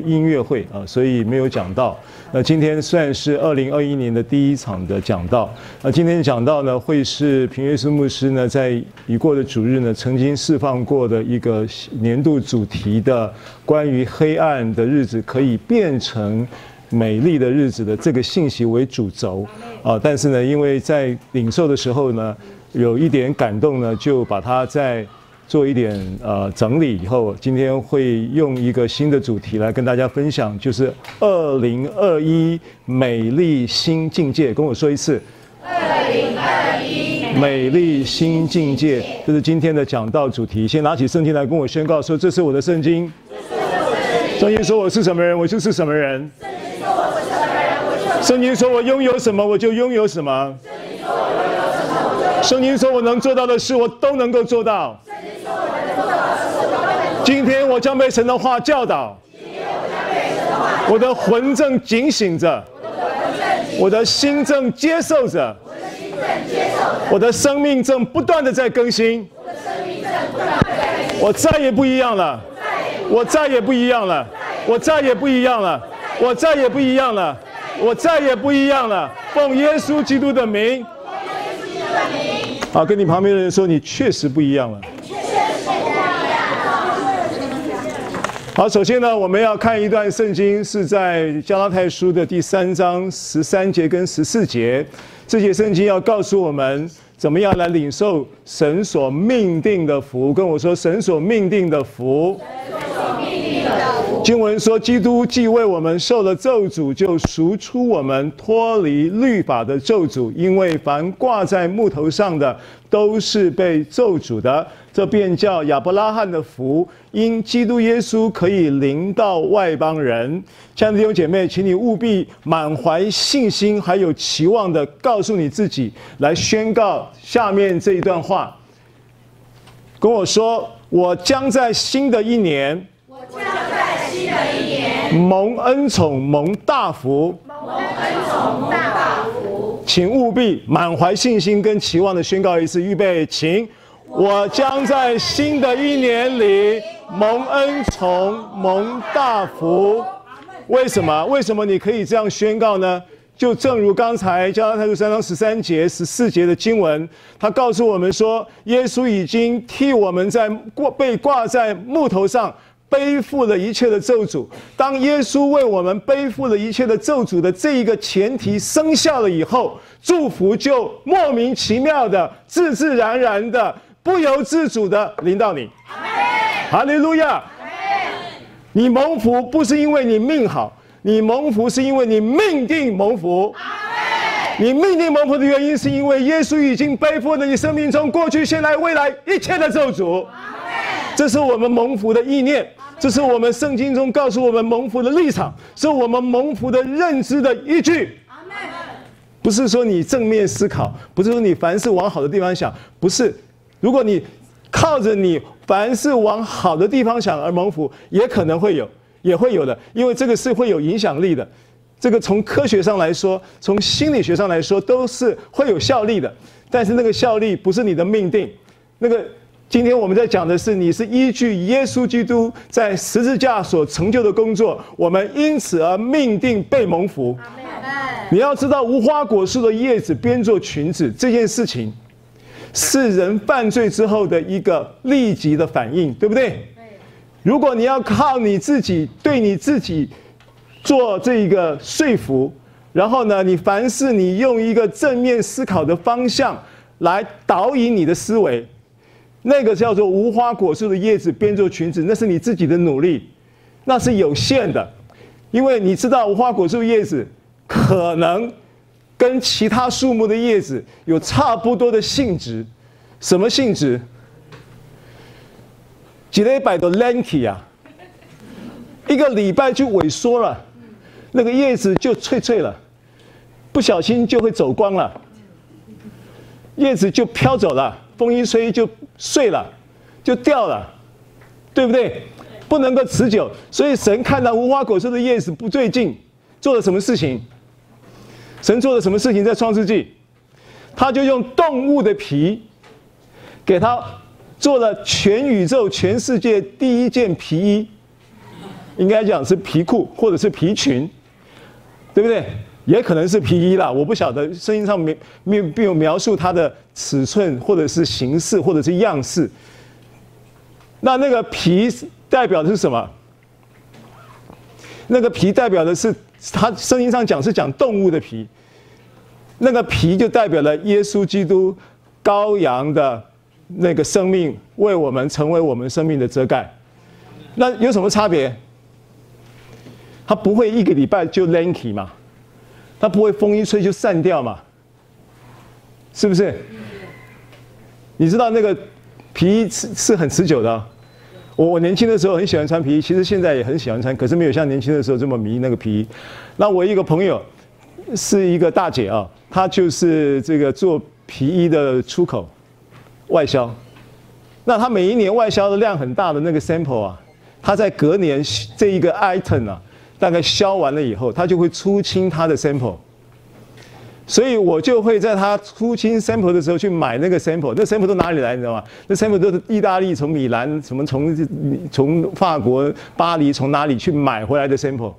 音乐会啊，所以没有讲到。那今天算是二零二一年的第一场的讲道。那今天讲到呢，会是平耶稣牧师呢在已过的主日呢曾经释放过的一个年度主题的关于黑暗的日子可以变成美丽的日子的这个信息为主轴啊。但是呢，因为在领受的时候呢，有一点感动呢，就把它在。做一点呃整理以后，今天会用一个新的主题来跟大家分享，就是二零二一美丽新境界。跟我说一次，二零二一美丽新境界，这是今天的讲道主题。先拿起圣经来跟我宣告说：“这是我的圣经。”圣经说我是什么人，我就是什么人。圣经说我拥有什么，我就拥有什么。圣经说我能做到的事，我都能够做到。今天我将被神的话教导，我的魂正警醒着，我的心正接受着，我的生命正不断的在更新，我再也不一样了，我再也不一样了，我再也不一样了，我再也不一样了，我再也不一样了，奉耶稣基督的名，好，跟你旁边的人说，你确实不一样了。好，首先呢，我们要看一段圣经，是在加拉太书的第三章十三节跟十四节。这节圣经要告诉我们，怎么样来领受神所命定的福。跟我说，神所命定的福。经文说，基督既为我们受了咒诅，就赎出我们脱离律法的咒诅，因为凡挂在木头上的，都是被咒诅的。这便叫亚伯拉罕的福，因基督耶稣可以临到外邦人。亲爱的弟兄姐妹，请你务必满怀信心还有期望的告诉你自己，来宣告下面这一段话。跟我说，我将在新的一年，我将在新的一年蒙恩宠，蒙大福，蒙恩宠，蒙大福。请务必满怀信心跟期望的宣告一次，预备，请。我将在新的一年里蒙恩宠、蒙大福。为什么？为什么你可以这样宣告呢？就正如刚才加拉太书三章十三节、十四节的经文，他告诉我们说，耶稣已经替我们在挂被挂在木头上，背负了一切的咒诅。当耶稣为我们背负了一切的咒诅的这一个前提生效了以后，祝福就莫名其妙的、自自然然的。不由自主的临到你，哈利路亚！你蒙福不是因为你命好，你蒙福是因为你命定蒙福。你命定蒙福的原因是因为耶稣已经背负了你生命中过去、现在、未来一切的咒诅。这是我们蒙福的意念，这是我们圣经中告诉我们蒙福的立场，是我们蒙福的认知的依据。不是说你正面思考，不是说你凡事往好的地方想，不是。如果你靠着你凡是往好的地方想而蒙福，也可能会有，也会有的，因为这个是会有影响力的。这个从科学上来说，从心理学上来说，都是会有效力的。但是那个效力不是你的命定。那个今天我们在讲的是，你是依据耶稣基督在十字架所成就的工作，我们因此而命定被蒙福。你要知道，无花果树的叶子编做裙子这件事情。是人犯罪之后的一个立即的反应，对不对？如果你要靠你自己对你自己做这一个说服，然后呢，你凡事你用一个正面思考的方向来导引你的思维，那个叫做无花果树的叶子编做裙子，那是你自己的努力，那是有限的，因为你知道无花果树叶子可能。跟其他树木的叶子有差不多的性质，什么性质？几礼拜的 lanky 啊，一个礼拜就萎缩了，那个叶子就脆脆了，不小心就会走光了，叶子就飘走了，风一吹就碎了，就掉了，对不对？不能够持久，所以神看到无花果树的叶子不对劲，做了什么事情？神做了什么事情？在创世纪，他就用动物的皮，给他做了全宇宙、全世界第一件皮衣。应该讲是皮裤或者是皮裙，对不对？也可能是皮衣啦，我不晓得声音上没没没有描述它的尺寸或者是形式或者是样式。那那个皮代表的是什么？那个皮代表的是，它圣经上讲是讲动物的皮，那个皮就代表了耶稣基督羔羊的那个生命，为我们成为我们生命的遮盖。那有什么差别？它不会一个礼拜就 lanky 嘛？它不会风一吹就散掉嘛？是不是？你知道那个皮是是很持久的。我我年轻的时候很喜欢穿皮衣，其实现在也很喜欢穿，可是没有像年轻的时候这么迷那个皮衣。那我一个朋友是一个大姐啊，她就是这个做皮衣的出口外销。那她每一年外销的量很大的那个 sample 啊，她在隔年这一个 item 啊。大概销完了以后，她就会出清她的 sample，所以我就会在他出清 sample 的时候去买那个 sample。那 sample 都哪里来？你知道吗？那 sample 都是意大利从米兰什么从从法国巴黎从哪里去买回来的 sample，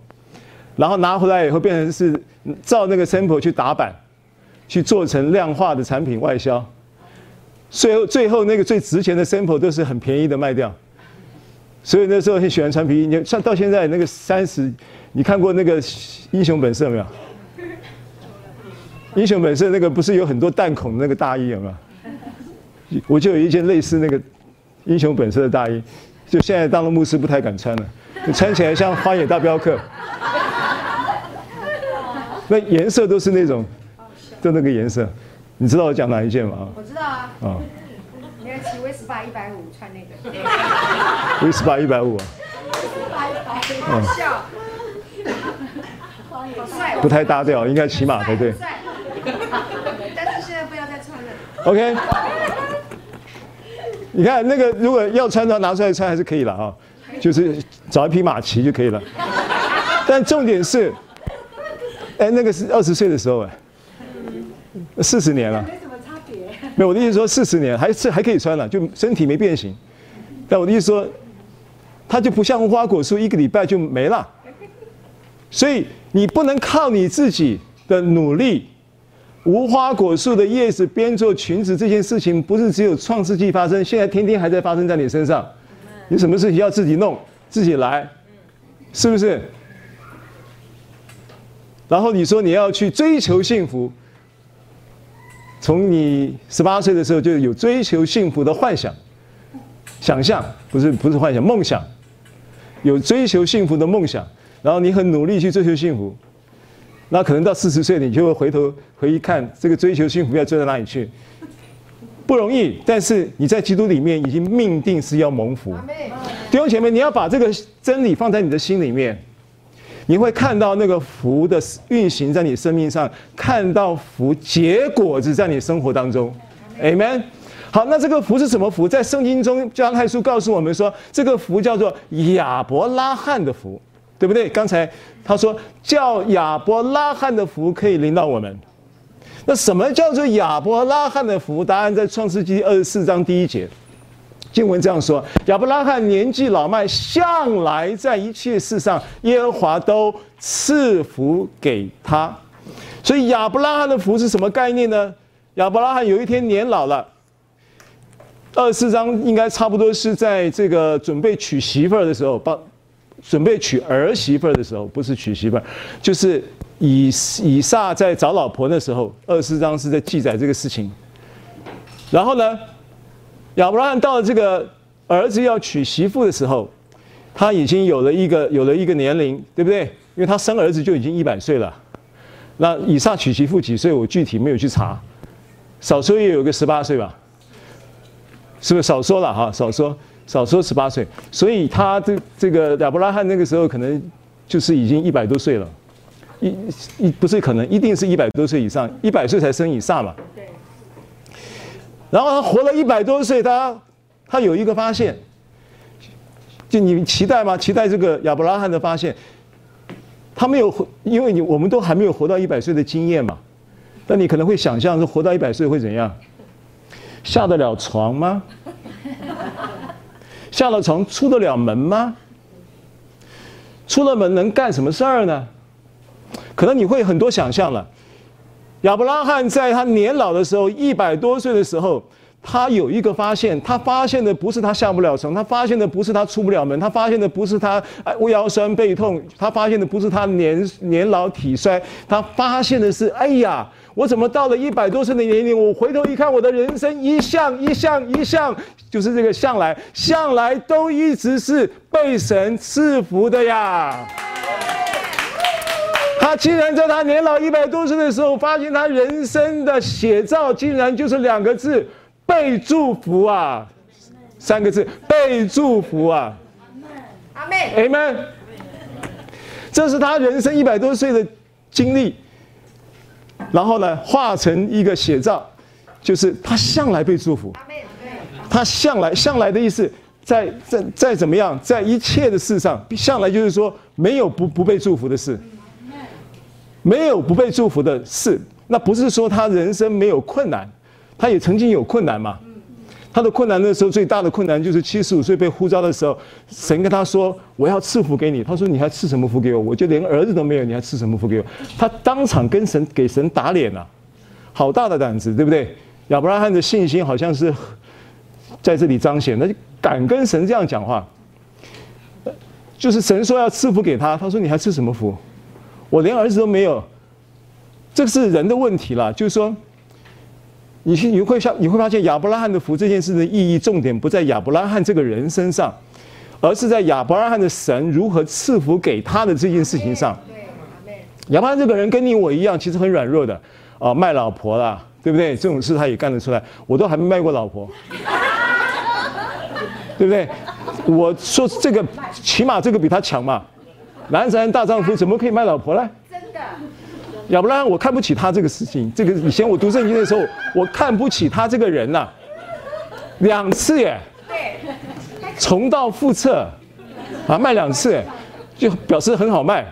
然后拿回来以后变成是照那个 sample 去打版，去做成量化的产品外销。最后最后那个最值钱的 sample 都是很便宜的卖掉。所以那时候很喜欢穿皮衣，你像到现在那个三十，你看过那个英雄本色没有？英雄本色那个不是有很多弹孔的那个大衣有没有？我就有一件类似那个英雄本色的大衣，就现在当了牧师不太敢穿了，就穿起来像荒野大镖客。那颜色都是那种，就那个颜色，你知道我讲哪一件吗？我知道啊。啊。你要骑威斯巴一百五穿那个，威斯巴一百五啊，好笑，不太搭调，应该骑马才对。但是现在不要再穿了。OK，你看那个，如果要穿的话，拿出来穿还是可以了啊，就是找一匹马骑就可以了。但重点是，哎，那个是二十岁的时候哎，四十年了。没有，我的意思说四十年还是还可以穿了，就身体没变形。但我的意思说，它就不像无花果树，一个礼拜就没了。所以你不能靠你自己的努力。无花果树的叶子编做裙子这件事情，不是只有创世纪发生，现在天天还在发生在你身上。你什么事情要自己弄，自己来，是不是？然后你说你要去追求幸福。从你十八岁的时候就有追求幸福的幻想、想象，不是不是幻想，梦想，有追求幸福的梦想，然后你很努力去追求幸福，那可能到四十岁你就会回头回一看，这个追求幸福要追到哪里去？不容易，但是你在基督里面已经命定是要蒙福。弟兄姐妹，你要把这个真理放在你的心里面。你会看到那个福的运行在你生命上，看到福结果子在你生活当中，Amen。好，那这个福是什么福？在圣经中，加太书告诉我们说，这个福叫做亚伯拉罕的福，对不对？刚才他说叫亚伯拉罕的福可以领到我们。那什么叫做亚伯拉罕的福？答案在创世纪二十四章第一节。经文这样说：亚伯拉罕年纪老迈，向来在一切事上，耶和华都赐福给他。所以亚伯拉罕的福是什么概念呢？亚伯拉罕有一天年老了，二十四章应该差不多是在这个准备娶媳妇儿的时候，帮准备娶儿媳妇儿的时候，不是娶媳妇儿，就是以以撒在找老婆的时候，二十四章是在记载这个事情。然后呢？亚伯拉罕到这个儿子要娶媳妇的时候，他已经有了一个有了一个年龄，对不对？因为他生儿子就已经一百岁了。那以撒娶媳妇几岁？我具体没有去查，少说也有个十八岁吧？是不是少说了哈？少说少说十八岁。所以他这这个亚伯拉罕那个时候可能就是已经一百多岁了，一一不是可能，一定是一百多岁以上，一百岁才生以撒嘛。对然后他活了一百多岁，他他有一个发现，就你期待吗？期待这个亚伯拉罕的发现？他没有，因为你我们都还没有活到一百岁的经验嘛。那你可能会想象说，活到一百岁会怎样？下得了床吗？下了床出得了门吗？出了门能干什么事儿呢？可能你会很多想象了。亚伯拉罕在他年老的时候，一百多岁的时候，他有一个发现，他发现的不是他下不了床，他发现的不是他出不了门，他发现的不是他哎腰酸背痛，他发现的不是他年年老体衰，他发现的是，哎呀，我怎么到了一百多岁的年龄，我回头一看，我的人生一向一向一向，就是这个向来向来都一直是被神赐福的呀。他竟然在他年老一百多岁的时候，发现他人生的写照竟然就是两个字：被祝福啊！三个字：被祝福啊！阿妹，阿门。这是他人生一百多岁的经历，然后呢，化成一个写照，就是他向来被祝福。他向来向来的意思，在在在怎么样，在一切的事上，向来就是说没有不不被祝福的事。没有不被祝福的事，那不是说他人生没有困难，他也曾经有困难嘛。他的困难那时候最大的困难就是七十五岁被呼召的时候，神跟他说：“我要赐福给你。”他说：“你还赐什么福给我？我就连儿子都没有，你还赐什么福给我？”他当场跟神给神打脸了，好大的胆子，对不对？亚伯拉罕的信心好像是在这里彰显，那就敢跟神这样讲话，就是神说要赐福给他，他说：“你还赐什么福？”我连儿子都没有，这是人的问题了。就是说，你去你会像你会发现亚伯拉罕的福这件事的意义重点不在亚伯拉罕这个人身上，而是在亚伯拉罕的神如何赐福给他的这件事情上。亚伯拉罕这个人跟你我一样，其实很软弱的啊，卖老婆啦，对不对？这种事他也干得出来。我都还没卖过老婆，对不对？我说这个起码这个比他强嘛。男人大丈夫怎么可以卖老婆呢？真的，要不然我看不起他这个事情。这个以前我读圣经的时候，我看不起他这个人呐、啊，两次耶，重蹈覆辙，啊，卖两次，就表示很好卖，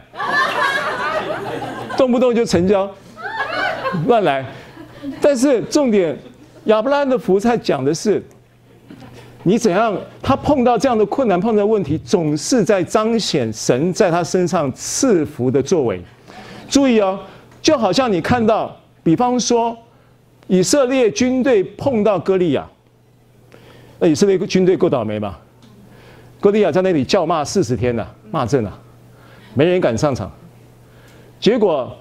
动不动就成交，乱来。但是重点，亚伯拉罕的福菜讲的是。你怎样？他碰到这样的困难，碰到问题，总是在彰显神在他身上赐福的作为。注意哦，就好像你看到，比方说以色列军队碰到歌利亚，那以色列军队够倒霉吧？歌利亚在那里叫骂四十天了，骂阵了，没人敢上场。结果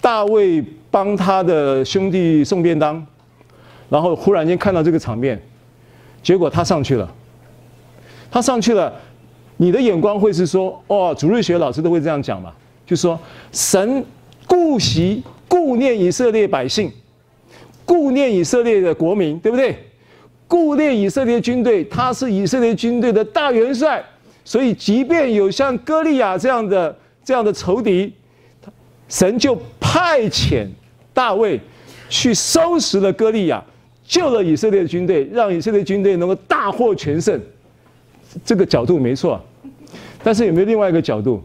大卫帮他的兄弟送便当，然后忽然间看到这个场面。结果他上去了，他上去了，你的眼光会是说，哦，主日学老师都会这样讲嘛，就说神顾惜顾念以色列百姓，顾念以色列的国民，对不对？顾念以色列军队，他是以色列军队的大元帅，所以即便有像歌利亚这样的这样的仇敌，神就派遣大卫去收拾了歌利亚。救了以色列军队，让以色列军队能够大获全胜，这个角度没错。但是有没有另外一个角度？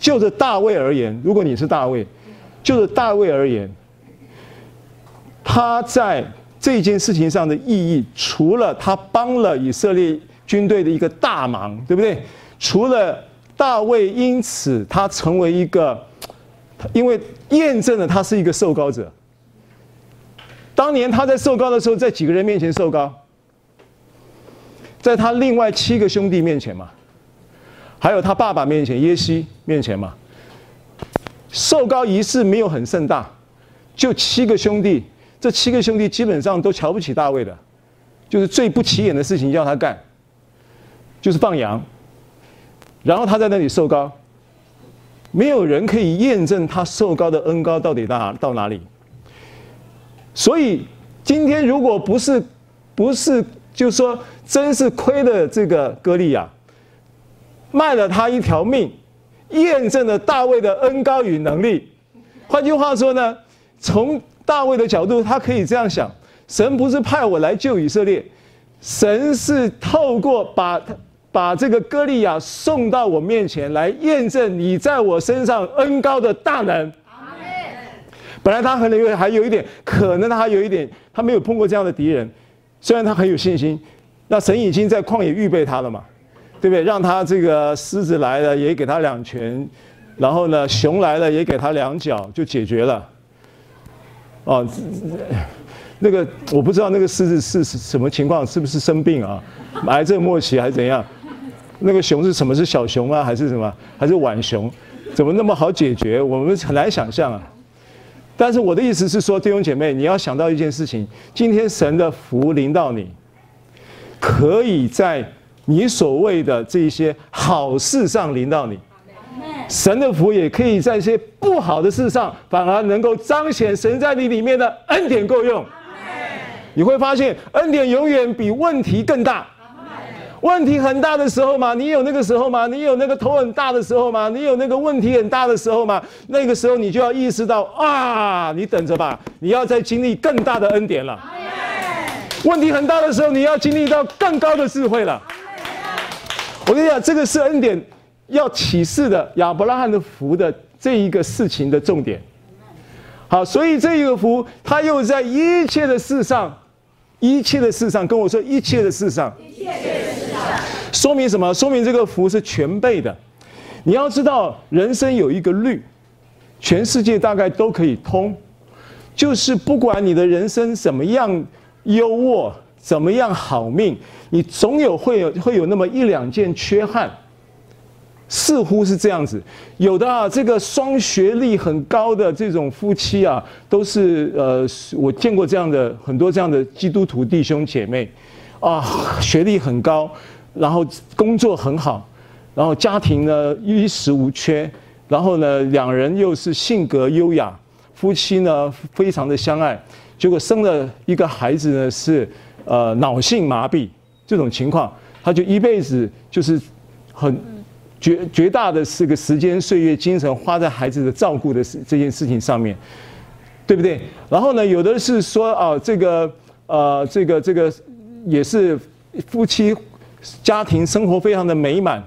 就着大卫而言，如果你是大卫，就着大卫而言，他在这件事情上的意义，除了他帮了以色列军队的一个大忙，对不对？除了大卫因此他成为一个，因为验证了他是一个受膏者。当年他在受膏的时候，在几个人面前受膏？在他另外七个兄弟面前嘛，还有他爸爸面前耶西面前嘛。受膏仪式没有很盛大，就七个兄弟，这七个兄弟基本上都瞧不起大卫的，就是最不起眼的事情要他干，就是放羊。然后他在那里受膏，没有人可以验证他受膏的恩膏到底到哪到哪里。所以今天如果不是，不是，就是说，真是亏了这个歌利亚，卖了他一条命，验证了大卫的恩高与能力。换句话说呢，从大卫的角度，他可以这样想：神不是派我来救以色列，神是透过把把这个歌利亚送到我面前来验证你在我身上恩高的大能。本来他可能有还有一点，可能他还有一点，他没有碰过这样的敌人，虽然他很有信心，那神已经在旷野预备他了嘛，对不对？让他这个狮子来了也给他两拳，然后呢，熊来了也给他两脚，就解决了。哦，那个我不知道那个狮子是什么情况，是不是生病啊？癌症末期还是怎样？那个熊是什么？是小熊啊，还是什么？还是浣熊？怎么那么好解决？我们很难想象啊。但是我的意思是说，弟兄姐妹，你要想到一件事情：今天神的福临到你，可以在你所谓的这些好事上临到你；神的福也可以在一些不好的事上，反而能够彰显神在你里面的恩典够用。你会发现，恩典永远比问题更大。问题很大的时候嘛？你有那个时候吗？你有那个头很大的时候吗？你有那个问题很大的时候吗？那个时候你就要意识到啊，你等着吧，你要再经历更大的恩典了。问题很大的时候，你要经历到更高的智慧了。我跟你讲，这个是恩典要启示的亚伯拉罕的福的这一个事情的重点。好，所以这一个福，他又在一切的事上，一切的事上跟我说，一切的事上。一切的事上说明什么？说明这个福是全备的。你要知道，人生有一个律，全世界大概都可以通，就是不管你的人生怎么样优渥，怎么样好命，你总有会有会有那么一两件缺憾。似乎是这样子，有的啊，这个双学历很高的这种夫妻啊，都是呃，我见过这样的很多这样的基督徒弟兄姐妹，啊，学历很高。然后工作很好，然后家庭呢衣食无缺，然后呢两人又是性格优雅，夫妻呢非常的相爱，结果生了一个孩子呢是呃脑性麻痹这种情况，他就一辈子就是很绝绝大的这个时间岁月精神花在孩子的照顾的这件事情上面，对不对？然后呢有的是说啊这个呃这个这个也是夫妻。家庭生活非常的美满，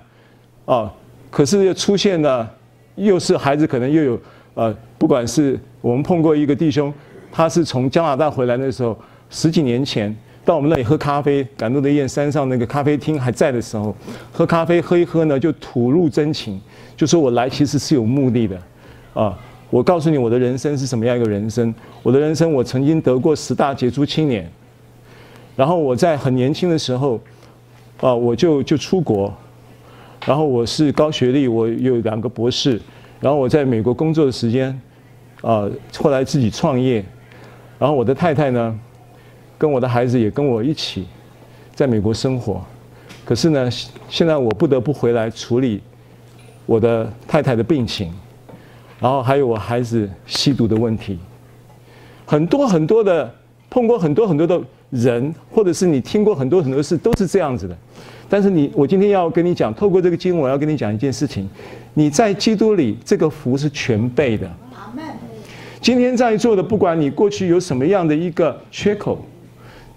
啊，可是又出现了，又是孩子可能又有，呃，不管是我们碰过一个弟兄，他是从加拿大回来的时候，十几年前到我们那里喝咖啡，感动的宴山上那个咖啡厅还在的时候，喝咖啡喝一喝呢，就吐露真情，就说我来其实是有目的的，啊，我告诉你我的人生是什么样一个人生，我的人生我曾经得过十大杰出青年，然后我在很年轻的时候。啊，我就就出国，然后我是高学历，我有两个博士，然后我在美国工作的时间，啊，后来自己创业，然后我的太太呢，跟我的孩子也跟我一起，在美国生活，可是呢，现在我不得不回来处理我的太太的病情，然后还有我孩子吸毒的问题，很多很多的碰过很多很多的。人，或者是你听过很多很多事，都是这样子的。但是你，我今天要跟你讲，透过这个经文，我要跟你讲一件事情：你在基督里，这个福是全备的。今天在座的，不管你过去有什么样的一个缺口，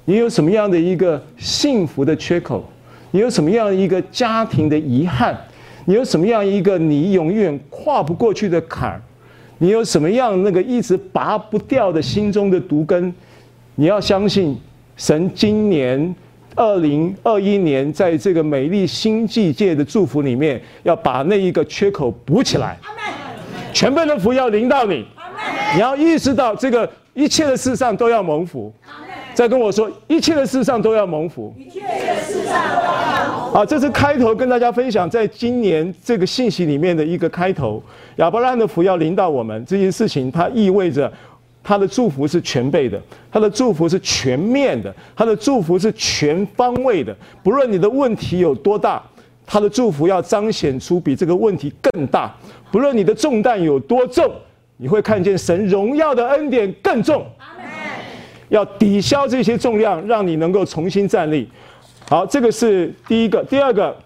你有什么样的一个幸福的缺口，你有什么样的一个家庭的遗憾，你有什么样一个你永远跨不过去的坎儿，你有什么样那个一直拔不掉的心中的毒根，你要相信。神今年二零二一年，在这个美丽新季界的祝福里面，要把那一个缺口补起来。全备的福要临到你，你要意识到这个一切的事上都要蒙福。再跟我说，一切的事上都要蒙福。一切的事上都要蒙福。啊，这是开头跟大家分享，在今年这个信息里面的一个开头。亚伯拉罕的福要临到我们这件事情，它意味着。他的祝福是全备的，他的祝福是全面的，他的祝福是全方位的。不论你的问题有多大，他的祝福要彰显出比这个问题更大。不论你的重担有多重，你会看见神荣耀的恩典更重。要抵消这些重量，让你能够重新站立。好，这个是第一个。第二个，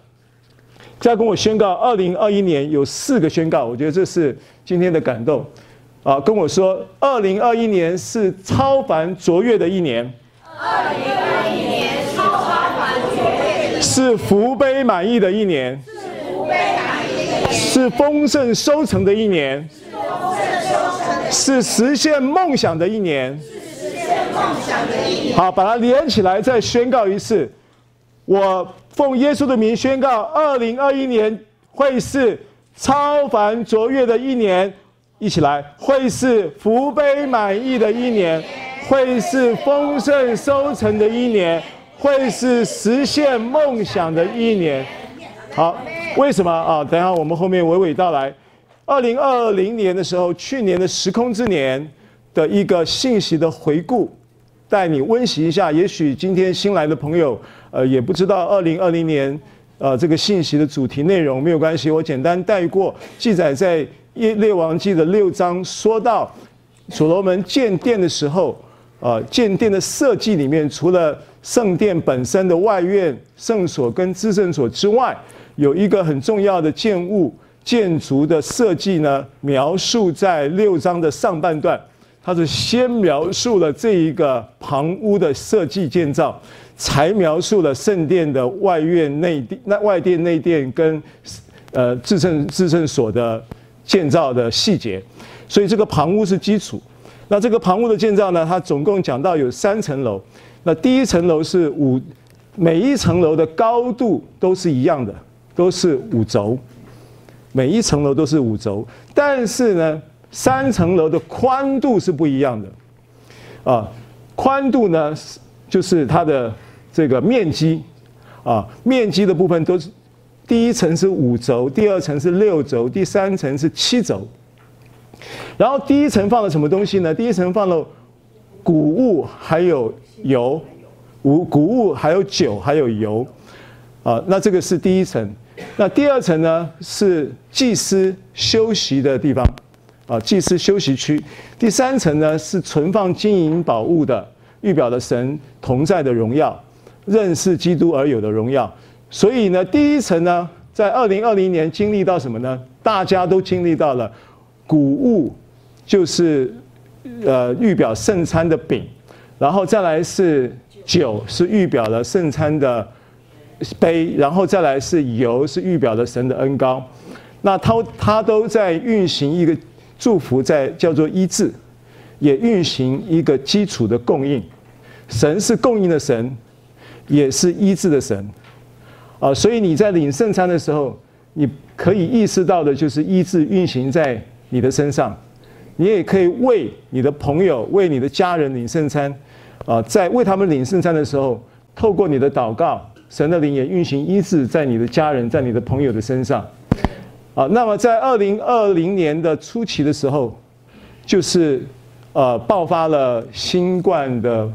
再跟我宣告，二零二一年有四个宣告，我觉得这是今天的感动。啊，跟我说，二零二一年是超凡卓越的一年。二零二一年是超凡卓越的一年。是福杯满溢的一年。是福杯满溢的一年。是丰盛收成的一年。是丰盛收成的一年。是实现梦想的一年。是实现梦想的一年。好，把它连起来，再宣告一次。我奉耶稣的名宣告，二零二一年会是超凡卓越的一年。一起来，会是福杯满溢的一年，会是丰盛收成的一年，会是实现梦想的一年。好，为什么啊？等一下我们后面娓娓道来。二零二零年的时候，去年的时空之年的一个信息的回顾，带你温习一下。也许今天新来的朋友，呃，也不知道二零二零年，呃，这个信息的主题内容，没有关系，我简单带过，记载在。列列王记的六章说到，所罗门建殿的时候，呃，建殿的设计里面，除了圣殿本身的外院、圣所跟至圣所之外，有一个很重要的建物建筑的设计呢，描述在六章的上半段，他是先描述了这一个旁屋的设计建造，才描述了圣殿的外院内殿、那外殿内殿跟呃制圣制圣所的。建造的细节，所以这个旁屋是基础。那这个旁屋的建造呢，它总共讲到有三层楼。那第一层楼是五，每一层楼的高度都是一样的，都是五轴。每一层楼都是五轴，但是呢，三层楼的宽度是不一样的。啊，宽度呢，就是它的这个面积，啊，面积的部分都是。第一层是五轴，第二层是六轴，第三层是七轴。然后第一层放了什么东西呢？第一层放了谷物，还有油，谷谷物还有酒，还有油。啊，那这个是第一层。那第二层呢，是祭司休息的地方，啊，祭司休息区。第三层呢，是存放金银宝物的，预表了神同在的荣耀，认识基督而有的荣耀。所以呢，第一层呢，在二零二零年经历到什么呢？大家都经历到了，谷物就是呃预表圣餐的饼，然后再来是酒，是预表了圣餐的杯，然后再来是油，是预表了神的恩膏。那他他都在运行一个祝福，在叫做医治，也运行一个基础的供应。神是供应的神，也是医治的神。啊，所以你在领圣餐的时候，你可以意识到的就是医治运行在你的身上，你也可以为你的朋友、为你的家人领圣餐。啊，在为他们领圣餐的时候，透过你的祷告，神的灵也运行医治在你的家人、在你的朋友的身上。啊，那么在二零二零年的初期的时候，就是呃爆发了新冠的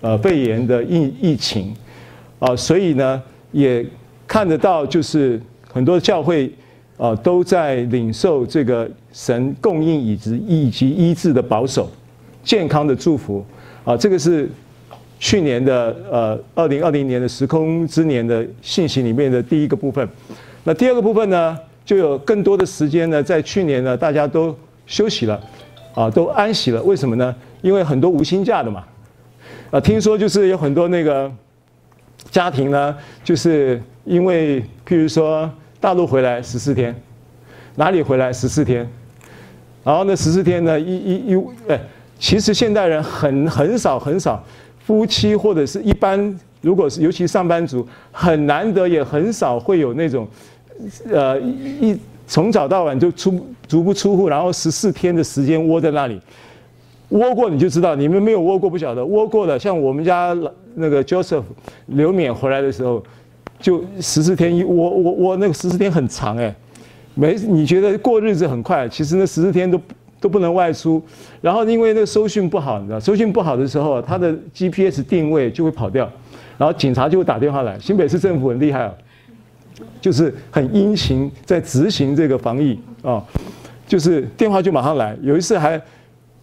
呃肺炎的疫疫情。啊，所以呢。也看得到，就是很多教会啊都在领受这个神供应以及以及医治的保守、健康的祝福啊。这个是去年的呃二零二零年的时空之年的信息里面的第一个部分。那第二个部分呢，就有更多的时间呢，在去年呢大家都休息了啊，都安息了。为什么呢？因为很多无薪假的嘛啊，听说就是有很多那个。家庭呢，就是因为譬如说大陆回来十四天，哪里回来十四天，然后呢十四天呢一一一哎，其实现代人很很少很少夫妻或者是一般，如果是尤其上班族，很难得也很少会有那种，呃一从早到晚就出足不出户，然后十四天的时间窝在那里。窝过你就知道，你们没有窝过不晓得。窝过的，像我们家那个 Joseph 刘勉回来的时候，就十四天一窝窝窝，那个十四天很长哎，没你觉得过日子很快，其实那十四天都都不能外出。然后因为那个收讯不好，你知道，收讯不好的时候，他的 GPS 定位就会跑掉，然后警察就会打电话来。新北市政府很厉害啊，就是很殷勤在执行这个防疫啊，就是电话就马上来。有一次还。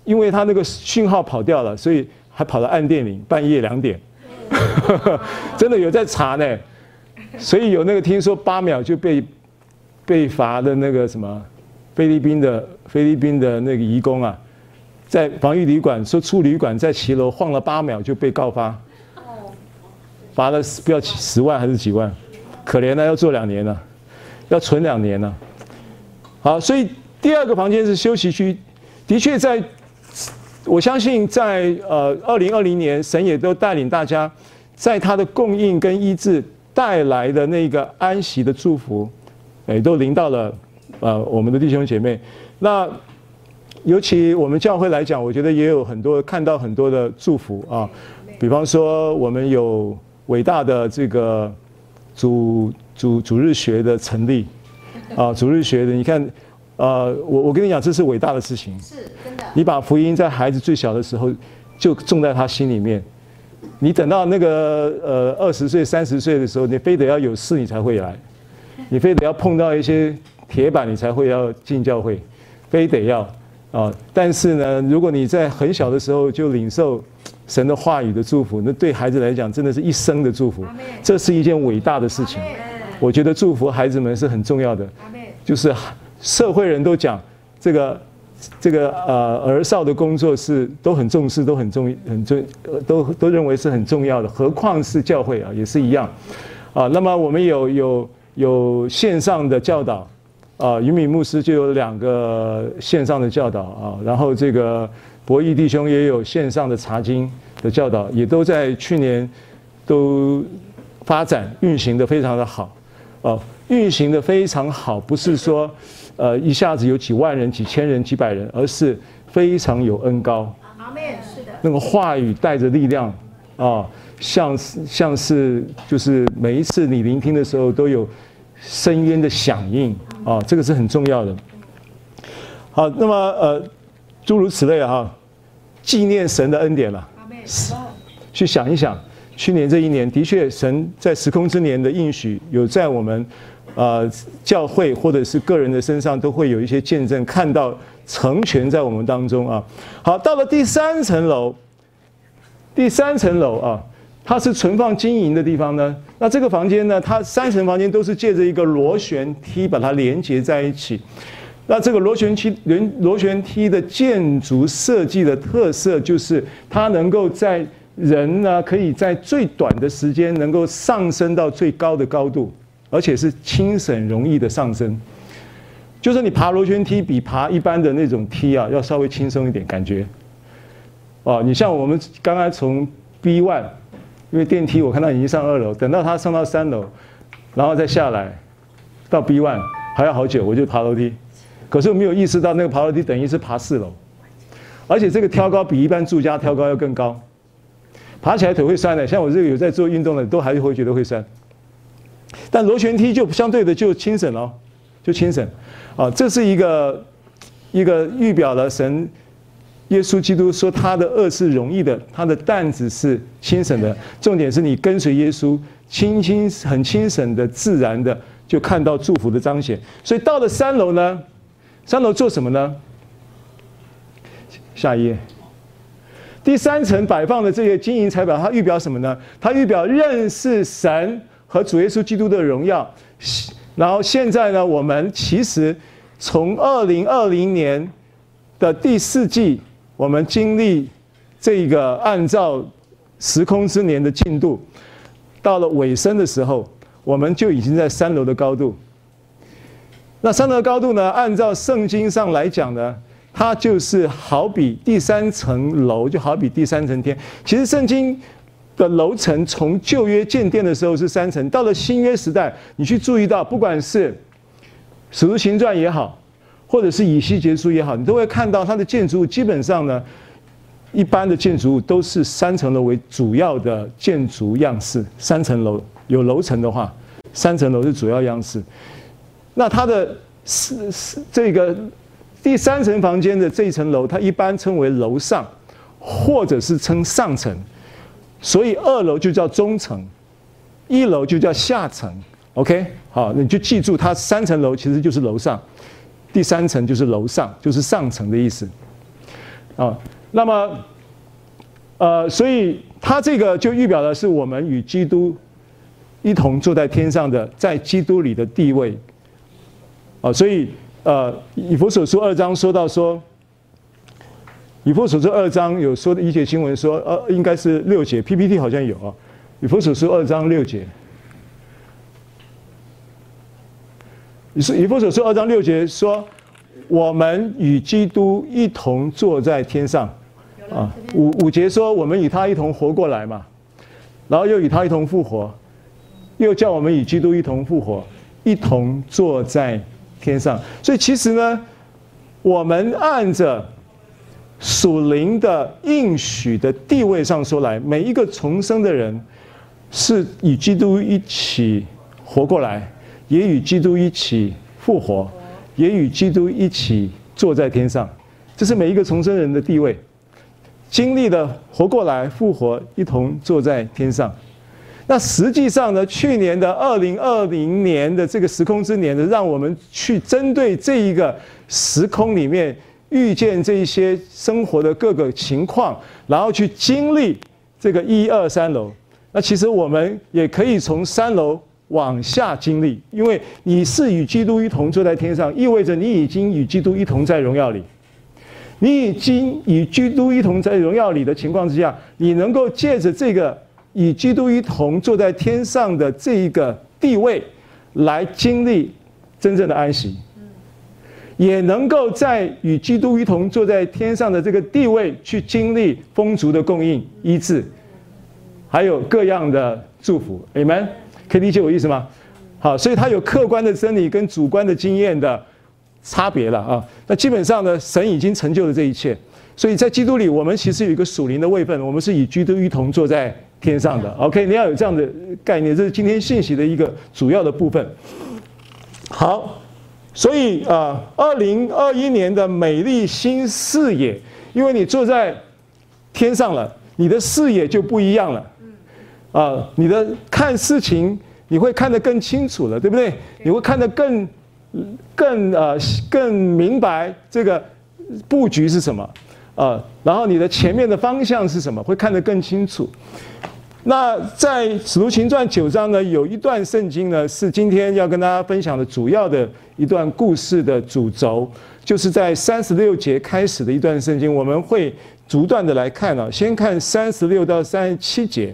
因为他那个讯号跑掉了，所以还跑到暗电铃，半夜两点，真的有在查呢。所以有那个听说八秒就被被罚的那个什么菲律宾的菲律宾的那个移工啊，在防疫旅馆说出旅馆在骑楼晃了八秒就被告发，罚了不要十万还是几万，可怜了要坐两年了，要存两年了。好，所以第二个房间是休息区，的确在。我相信在呃二零二零年，神也都带领大家，在他的供应跟医治带来的那个安息的祝福，哎，都临到了呃我们的弟兄姐妹。那尤其我们教会来讲，我觉得也有很多看到很多的祝福啊，比方说我们有伟大的这个主主主日学的成立，啊，主日学的，你看，呃，我我跟你讲，这是伟大的事情，是真的。你把福音在孩子最小的时候就种在他心里面，你等到那个呃二十岁、三十岁的时候，你非得要有事你才会来，你非得要碰到一些铁板你才会要进教会，非得要。啊！但是呢，如果你在很小的时候就领受神的话语的祝福，那对孩子来讲真的是一生的祝福。这是一件伟大的事情。我觉得祝福孩子们是很重要的。就是社会人都讲这个这个呃儿少的工作是都很重视，都很重很重，都都认为是很重要的。何况是教会啊，也是一样。啊，那么我们有有有线上的教导。啊，于敏牧师就有两个线上的教导啊，然后这个博弈弟兄也有线上的查经的教导，也都在去年都发展运行的非常的好，哦，运行的非常好，不是说呃一下子有几万人、几千人、几百人，而是非常有恩高。阿门，是的。那个话语带着力量啊，像是像是就是每一次你聆听的时候都有深渊的响应。啊，这个是很重要的。好，那么呃，诸如此类哈、啊，纪念神的恩典了。去想一想，去年这一年的确，神在时空之年的应许，有在我们呃教会或者是个人的身上，都会有一些见证，看到成全在我们当中啊。好，到了第三层楼，第三层楼啊。它是存放金银的地方呢。那这个房间呢，它三层房间都是借着一个螺旋梯把它连接在一起。那这个螺旋梯螺螺旋梯的建筑设计的特色，就是它能够在人呢可以在最短的时间能够上升到最高的高度，而且是轻省容易的上升。就是你爬螺旋梯比爬一般的那种梯啊要稍微轻松一点，感觉。哦，你像我们刚刚从 B one。因为电梯我看到已经上二楼，等到他上到三楼，然后再下来，到 B one 还要好久，我就爬楼梯。可是我没有意识到那个爬楼梯等于是爬四楼，而且这个挑高比一般住家挑高要更高，爬起来腿会酸的。像我这个有在做运动的，都还是会觉得会酸。但螺旋梯就相对的就轻省了，就轻省。啊，这是一个一个预表了神。耶稣基督说：“他的轭是容易的，他的担子是轻省的。重点是你跟随耶稣，轻轻很轻省的、自然的，就看到祝福的彰显。所以到了三楼呢，三楼做什么呢？下一页，第三层摆放的这些金银财宝，它预表什么呢？它预表认识神和主耶稣基督的荣耀。然后现在呢，我们其实从二零二零年的第四季。”我们经历这个按照时空之年的进度，到了尾声的时候，我们就已经在三楼的高度。那三楼高度呢？按照圣经上来讲呢，它就是好比第三层楼，就好比第三层天。其实圣经的楼层从旧约建殿的时候是三层，到了新约时代，你去注意到，不管是使徒行传也好。或者是以西结书也好，你都会看到它的建筑物基本上呢，一般的建筑物都是三层楼为主要的建筑样式。三层楼有楼层的话，三层楼是主要样式。那它的是是这个第三层房间的这一层楼，它一般称为楼上，或者是称上层。所以二楼就叫中层，一楼就叫下层。OK，好，你就记住，它三层楼其实就是楼上。第三层就是楼上，就是上层的意思，啊，那么，呃，所以它这个就预表的是我们与基督一同坐在天上的，在基督里的地位，啊，所以呃，以弗所书二章说到说，以弗所书二章有说的一节经文说，呃，应该是六节，PPT 好像有啊，以弗所书二章六节。是以弗所书二章六节说，我们与基督一同坐在天上，啊，五五节说我们与他一同活过来嘛，然后又与他一同复活，又叫我们与基督一同复活，一同坐在天上。所以其实呢，我们按着属灵的应许的地位上说来，每一个重生的人是与基督一起活过来，也与基督一起复活，也与基督一起坐在天上。这是每一个重生人的地位，经历了活过来、复活，一同坐在天上。那实际上呢，去年的二零二零年的这个时空之年呢，让我们去针对这一个时空里面遇见这一些生活的各个情况，然后去经历这个一二三楼。那其实我们也可以从三楼往下经历，因为你是与基督一同坐在天上，意味着你已经与基督一同在荣耀里。你已经与基督一同在荣耀里的情况之下，你能够借着这个。与基督一同坐在天上的这一个地位，来经历真正的安息，也能够在与基督一同坐在天上的这个地位去经历丰足的供应、医治，还有各样的祝福。你们可以理解我意思吗？好，所以它有客观的真理跟主观的经验的差别了啊。那基本上呢，神已经成就了这一切，所以在基督里，我们其实有一个属灵的位分，我们是与基督一同坐在。天上的，OK，你要有这样的概念，这是今天信息的一个主要的部分。好，所以啊，二零二一年的美丽新视野，因为你坐在天上了，你的视野就不一样了。啊，你的看事情你会看得更清楚了，对不对？你会看得更更呃更明白这个布局是什么啊，然后你的前面的方向是什么，会看得更清楚。那在《使徒行传》九章呢，有一段圣经呢，是今天要跟大家分享的主要的一段故事的主轴，就是在三十六节开始的一段圣经，我们会逐段的来看啊。先看三十六到三十七节，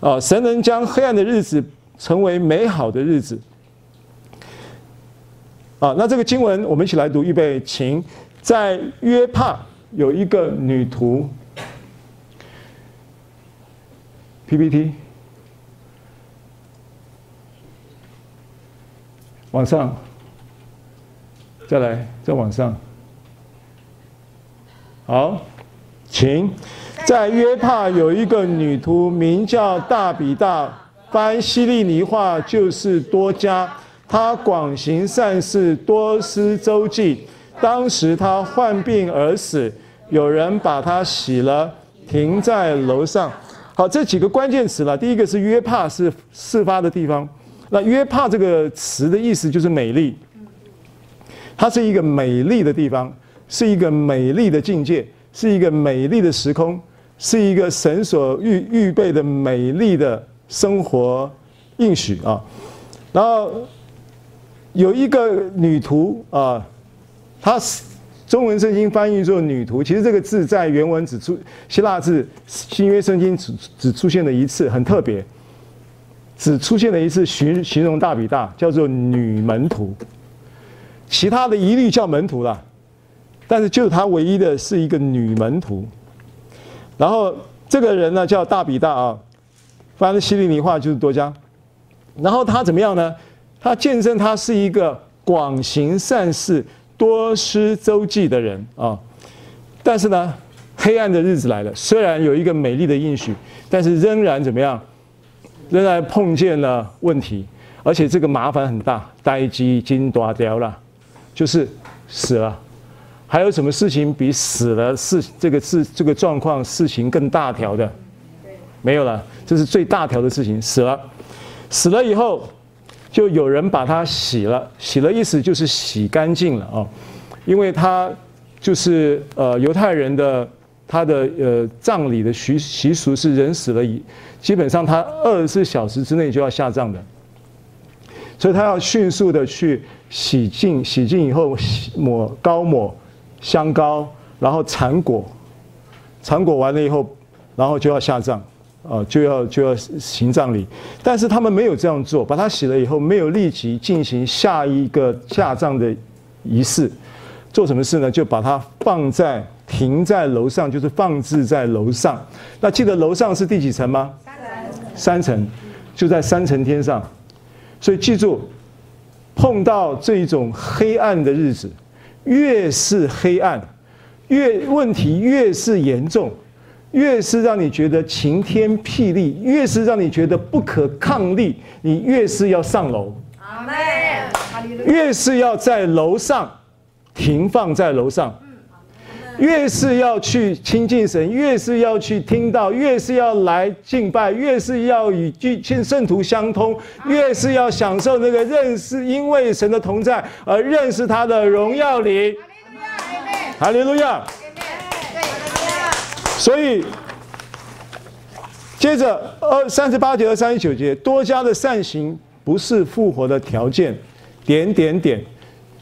啊，神能将黑暗的日子成为美好的日子。啊，那这个经文我们一起来读，预备，请，在约帕有一个女徒。PPT，往上，再来，再往上。好，请，在约帕有一个女徒，名叫大比大，翻希利尼话就是多加。她广行善事，多施周济。当时她患病而死，有人把她洗了，停在楼上。好，这几个关键词了。第一个是约帕，是事发的地方。那约帕这个词的意思就是美丽，它是一个美丽的地方，是一个美丽的境界，是一个美丽的时空，是一个神所预预备的美丽的生活应许啊。然后有一个女徒啊，是。中文圣经翻译作“女徒”，其实这个字在原文只出希腊字新约圣经只只出现了一次，很特别，只出现了一次形形容大比大，叫做女门徒，其他的一律叫门徒了，但是就是他唯一的是一个女门徒。然后这个人呢叫大比大啊，翻的希利尼话就是多加。然后他怎么样呢？他见证他是一个广行善事。多施周济的人啊，但是呢，黑暗的日子来了。虽然有一个美丽的应许，但是仍然怎么样？仍然碰见了问题，而且这个麻烦很大。代志已经大条了，就是死了。还有什么事情比死了事这个事这个状况事情更大条的？没有了，这是最大条的事情，死了。死了以后。就有人把它洗了，洗了意思就是洗干净了啊，因为他就是呃犹太人的他的呃葬礼的习习俗是人死了以基本上他二十四小时之内就要下葬的，所以他要迅速的去洗净，洗净以后抹膏抹香膏，然后缠裹，缠裹完了以后，然后就要下葬。啊，就要就要行葬礼，但是他们没有这样做，把他洗了以后，没有立即进行下一个下葬的仪式，做什么事呢？就把它放在停在楼上，就是放置在楼上。那记得楼上是第几层吗？三层。三层，就在三层天上。所以记住，碰到这种黑暗的日子，越是黑暗，越问题越是严重，越是让你觉得晴天霹雳，越是让你觉得不可抗力，你越是要上楼。越是要在楼上停放在楼上。越是要去亲近神，越是要去听到，越是要来敬拜，越是要与敬圣徒相通，越是要享受那个认识，因为神的同在而认识他的荣耀里。哈利路亚！所以，接着二三十八节和三十九节，多加的善行不是复活的条件。点点点，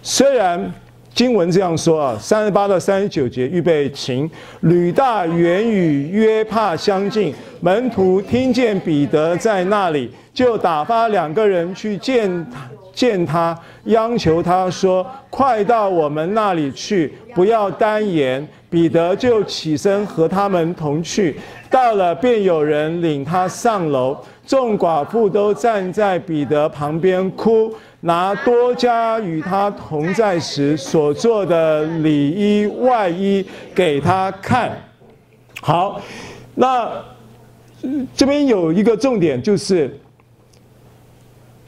虽然。经文这样说啊，三十八到三十九节，预备琴。吕大原与约帕相近，门徒听见彼得在那里，就打发两个人去见他，见他，央求他说：“快到我们那里去，不要单言。”彼得就起身和他们同去，到了便有人领他上楼，众寡妇都站在彼得旁边哭。拿多加与他同在时所做的里衣外衣给他看。好，那这边有一个重点，就是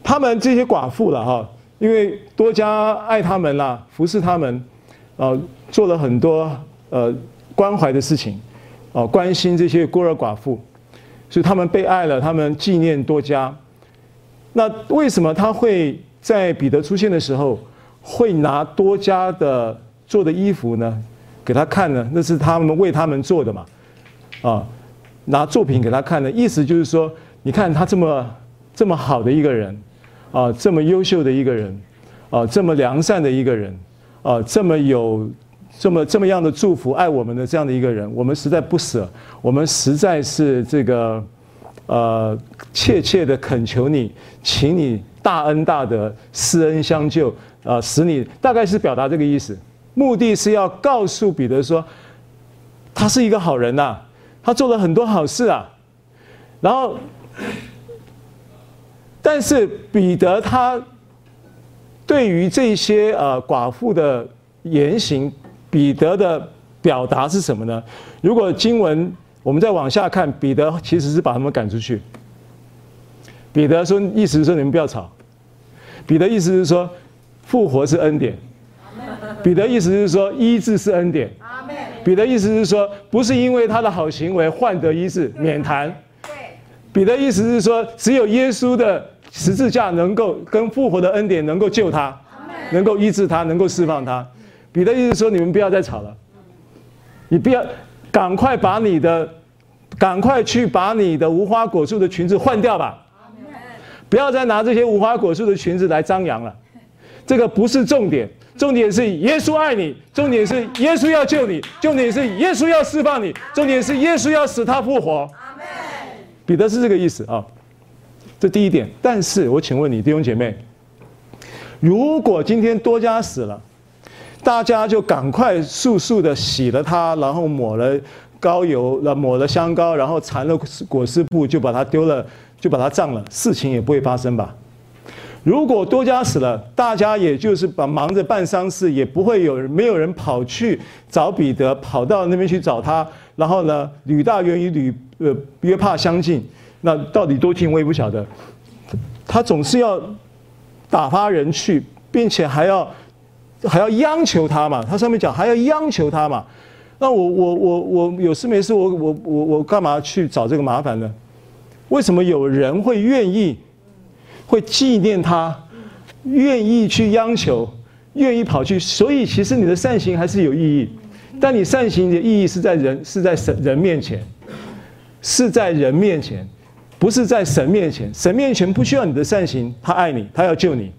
他们这些寡妇了哈，因为多加爱他们啦，服侍他们，呃，做了很多呃关怀的事情，哦，关心这些孤儿寡妇，所以他们被爱了，他们纪念多加。那为什么他会？在彼得出现的时候，会拿多加的做的衣服呢，给他看呢？那是他们为他们做的嘛，啊，拿作品给他看的意思就是说，你看他这么这么好的一个人，啊，这么优秀的一个人，啊，这么良善的一个人，啊，这么有这么这么样的祝福爱我们的这样的一个人，我们实在不舍，我们实在是这个，呃，切切的恳求你，请你。大恩大德，施恩相救，啊，使你大概是表达这个意思，目的是要告诉彼得说，他是一个好人呐、他做了很多好事啊，然后，但是彼得他对于这些呃寡妇的言行，彼得的表达是什么呢？如果经文我们再往下看，彼得其实是把他们赶出去。彼得说，意思是说你们不要吵。彼得意思是说，复活是恩典。彼得意思是说，医治是恩典。彼得意思是说，不是因为他的好行为换得医治，免谈。彼得意思是说，只有耶稣的十字架能够跟复活的恩典能够救他，能够医治他，能够释放他。彼得意思说，你们不要再吵了，你不要，赶快把你的，赶快去把你的无花果树的裙子换掉吧。不要再拿这些无花果树的裙子来张扬了，这个不是重点，重点是耶稣爱你，重点是耶稣要救你，重点是耶稣要释放你，重点是耶稣要使他复活。彼得是这个意思啊，这第一点。但是我请问你弟兄姐妹，如果今天多加死了，大家就赶快速速的洗了他，然后抹了膏油，然后抹了香膏，然后缠了裹尸布，就把他丢了。就把他葬了，事情也不会发生吧？如果多加死了，大家也就是把忙着办丧事，也不会有人没有人跑去找彼得，跑到那边去找他。然后呢，吕大原与吕呃约帕相近，那到底多近我也不晓得。他总是要打发人去，并且还要还要央求他嘛。他上面讲还要央求他嘛。那我我我我有事没事，我我我我干嘛去找这个麻烦呢？为什么有人会愿意，会纪念他，愿意去央求，愿意跑去？所以其实你的善行还是有意义，但你善行的意义是在人，是在神人面前，是在人面前，不是在神面前。神面前不需要你的善行，他爱你，他要救你，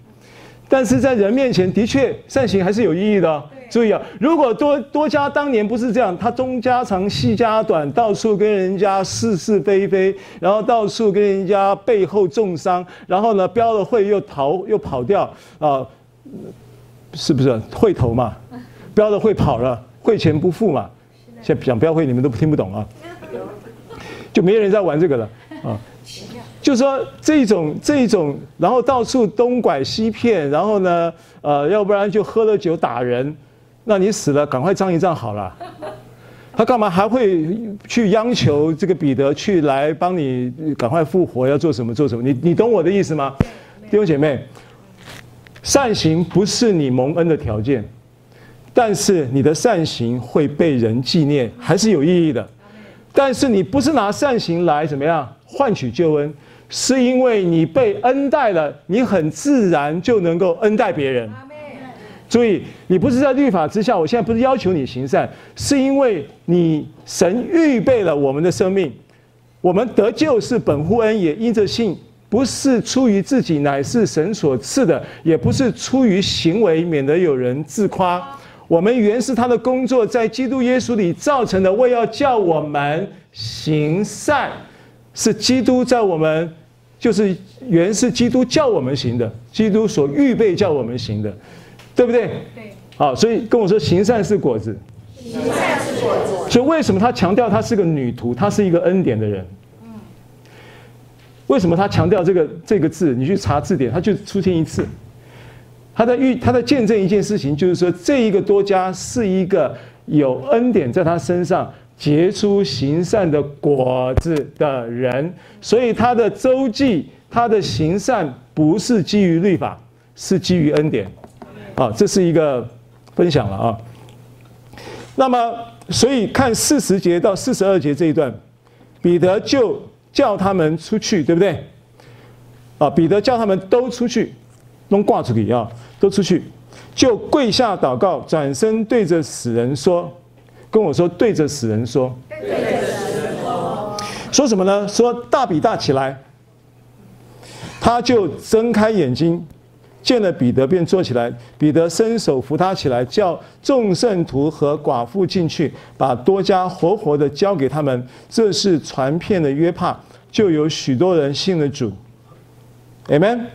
但是在人面前的确善行还是有意义的。注意啊！如果多多加当年不是这样，他中家长西家短，到处跟人家是是非非，然后到处跟人家背后重伤，然后呢标了会又逃又跑掉啊、呃，是不是会头嘛？标了会跑了，会钱不付嘛？现在讲标会你们都听不懂啊，就没人在玩这个了啊！就是说这种这种，然后到处东拐西骗，然后呢，呃，要不然就喝了酒打人，那你死了赶快葬一葬好了。他干嘛还会去央求这个彼得去来帮你赶快复活？要做什么做什么？你你懂我的意思吗？弟兄姐妹，善行不是你蒙恩的条件，但是你的善行会被人纪念，还是有意义的。但是你不是拿善行来怎么样换取救恩，是因为你被恩待了，你很自然就能够恩待别人。注意，你不是在律法之下，我现在不是要求你行善，是因为你神预备了我们的生命，我们得救是本乎恩，也因着信，不是出于自己，乃是神所赐的，也不是出于行为，免得有人自夸。我们原是他的工作，在基督耶稣里造成的，为要叫我们行善，是基督在我们，就是原是基督叫我们行的，基督所预备叫我们行的，对不对？对。好，所以跟我说行善是果子，行善是果子。所以为什么他强调他是个女徒，他是一个恩典的人？嗯。为什么他强调这个这个字？你去查字典，他就出现一次。他在预，他在见证一件事情，就是说，这一个多加是一个有恩典在他身上结出行善的果子的人，所以他的周记，他的行善不是基于律法，是基于恩典。啊，这是一个分享了啊。那么，所以看四十节到四十二节这一段，彼得就叫他们出去，对不对？啊，彼得叫他们都出去，弄挂出去啊。都出去，就跪下祷告，转身对着死人说：“跟我说，对着死人说，对着死人说，说什么呢？说大比大起来。他就睁开眼睛，见了彼得，便坐起来。彼得伸手扶他起来，叫众圣徒和寡妇进去，把多加活活的交给他们。这是传遍的约帕，就有许多人信了主。Amen。”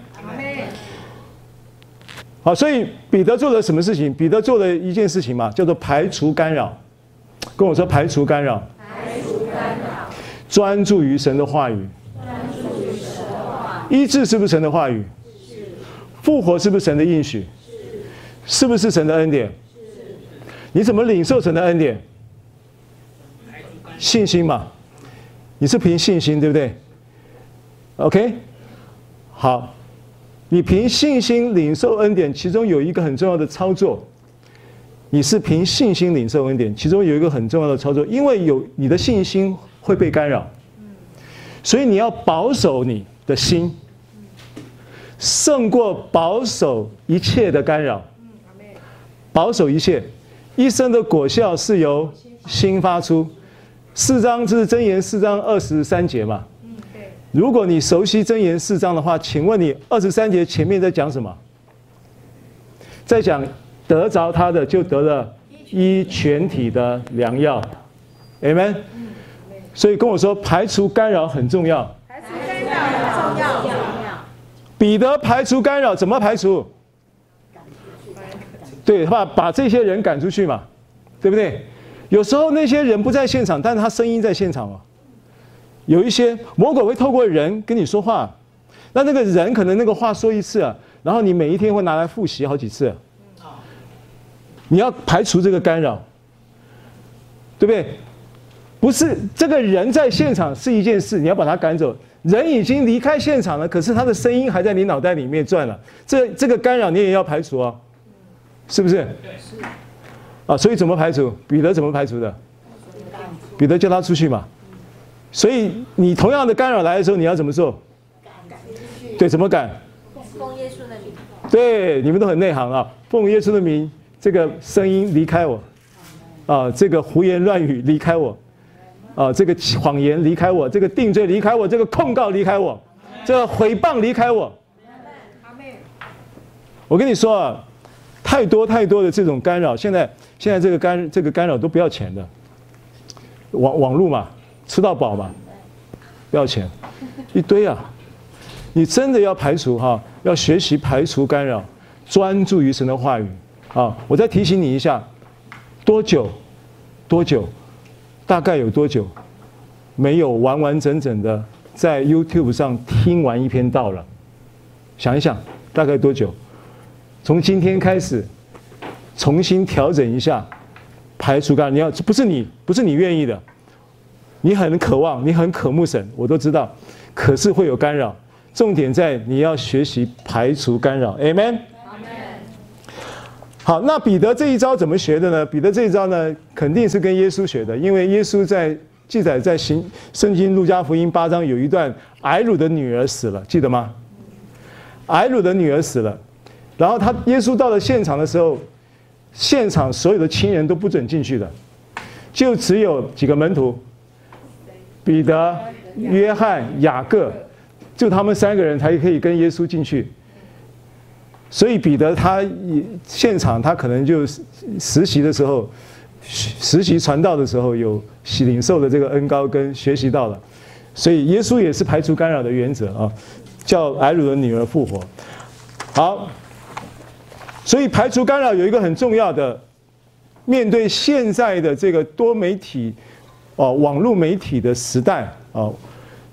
好，所以彼得做了什么事情？彼得做了一件事情嘛，叫做排除干扰。跟我说，排除干扰。排除干扰。专注于神的话语。专注于神的话语。医治是不是神的话语？是。复活是不是神的应许？是。是不是神的恩典？是。你怎么领受神的恩典？信心嘛。你是凭信心，对不对？OK。好。你凭信心领受恩典，其中有一个很重要的操作。你是凭信心领受恩典，其中有一个很重要的操作，因为有你的信心会被干扰，所以你要保守你的心，胜过保守一切的干扰。保守一切，一生的果效是由心发出。四章这是箴言四章二十三节嘛？如果你熟悉箴言四章的话，请问你二十三节前面在讲什么？在讲得着他的就得了医全体的良药，Amen。所以跟我说排除干扰很重要。排除干扰很重要。彼得排除干扰怎么排除？对，把把这些人赶出去嘛，对不对？有时候那些人不在现场，但是他声音在现场哦。有一些魔鬼会透过人跟你说话，那那个人可能那个话说一次，然后你每一天会拿来复习好几次，你要排除这个干扰，对不对？不是这个人在现场是一件事，你要把他赶走。人已经离开现场了，可是他的声音还在你脑袋里面转了，这这个干扰你也要排除啊，是不是？对，是。啊，所以怎么排除？彼得怎么排除的？彼得叫他出去嘛。所以你同样的干扰来的时候，你要怎么做？对，怎么赶？奉耶稣的名。对，你们都很内行啊！奉耶稣的名，这个声音离开我，啊，这个胡言乱语离开我，啊，这个谎言离开我，这个定罪离开我，这个控告离开我，这个诽谤离开我。我跟你说啊，太多太多的这种干扰，现在现在这个干这个干扰都不要钱的，网网络嘛。吃到饱嘛，不要钱，一堆啊！你真的要排除哈，要学习排除干扰，专注于神的话语啊！我再提醒你一下，多久？多久？大概有多久？没有完完整整的在 YouTube 上听完一篇道了？想一想，大概多久？从今天开始，重新调整一下，排除干扰。你要不是你，不是你愿意的，你很渴望，你很渴慕神，我都知道，可是会有干扰。重点在你要学习排除干扰。Amen。好，那彼得这一招怎么学的呢？彼得这一招呢，肯定是跟耶稣学的，因为耶稣在记载在行圣经路加福音八章有一段，睚鲁的女儿死了，记得吗？睚鲁的女儿死了，然后他耶稣到了现场的时候，现场所有的亲人都不准进去的，就只有几个门徒，彼得、约翰、雅各，就他们三个人才可以跟耶稣进去。所以彼得他现场他可能就实习的时候，实习传道的时候有领受了这个恩膏跟学习到了，所以耶稣也是排除干扰的原则啊，叫埃鲁的女儿复活。好，所以排除干扰有一个很重要的，面对现在的这个多媒体哦网络媒体的时代哦，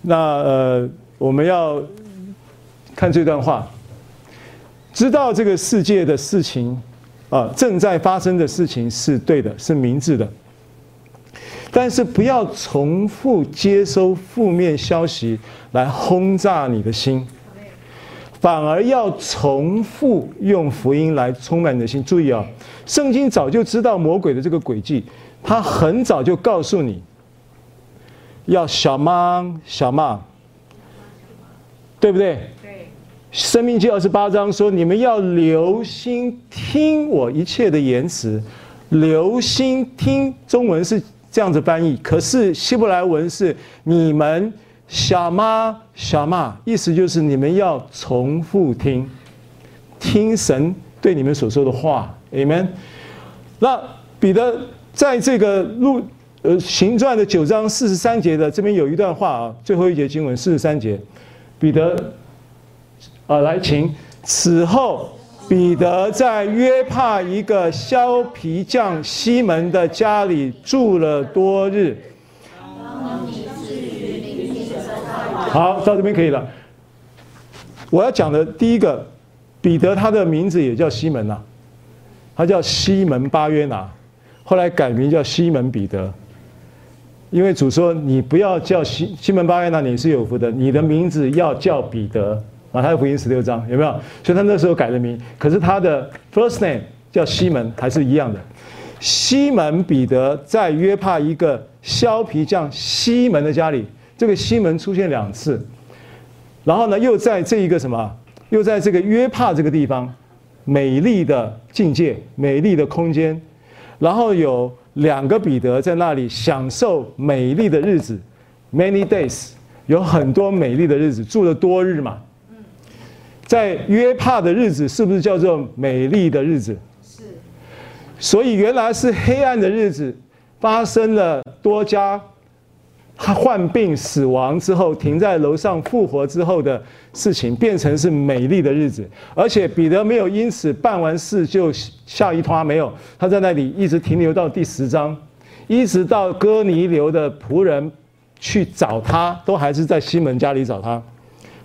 那呃我们要看这段话。知道这个世界的事情，啊，正在发生的事情是对的，是明智的。但是不要重复接收负面消息来轰炸你的心，反而要重复用福音来充满你的心。注意啊，圣经早就知道魔鬼的这个诡计，他很早就告诉你，要小忙小忙，对不对？生命记二十八章说：“你们要留心听我一切的言辞，留心听。”中文是这样子翻译，可是希伯来文是“你们小妈小妈”，意思就是你们要重复听，听神对你们所说的话。Amen。那彼得在这个路呃行传的九章四十三节的这边有一段话啊，最后一节经文四十三节，彼得。啊，来，请。此后，彼得在约帕一个削皮匠西门的家里住了多日。好，到这边可以了。我要讲的第一个，彼得他的名字也叫西门呐，他叫西门巴约拿，后来改名叫西门彼得。因为主说，你不要叫西西门巴约拿，你是有福的，你的名字要叫彼得。马太福音十六章有没有？所以他那时候改了名，可是他的 first name 叫西门，还是一样的。西门彼得在约帕一个削皮匠西门的家里，这个西门出现两次，然后呢，又在这一个什么？又在这个约帕这个地方，美丽的境界，美丽的空间，然后有两个彼得在那里享受美丽的日子，many days，有很多美丽的日子，住了多日嘛。在约帕的日子是不是叫做美丽的日子？是。所以原来是黑暗的日子，发生了多加患病死亡之后，停在楼上复活之后的事情，变成是美丽的日子。而且彼得没有因此办完事就下一团，没有，他在那里一直停留到第十章，一直到哥尼流的仆人去找他，都还是在西门家里找他，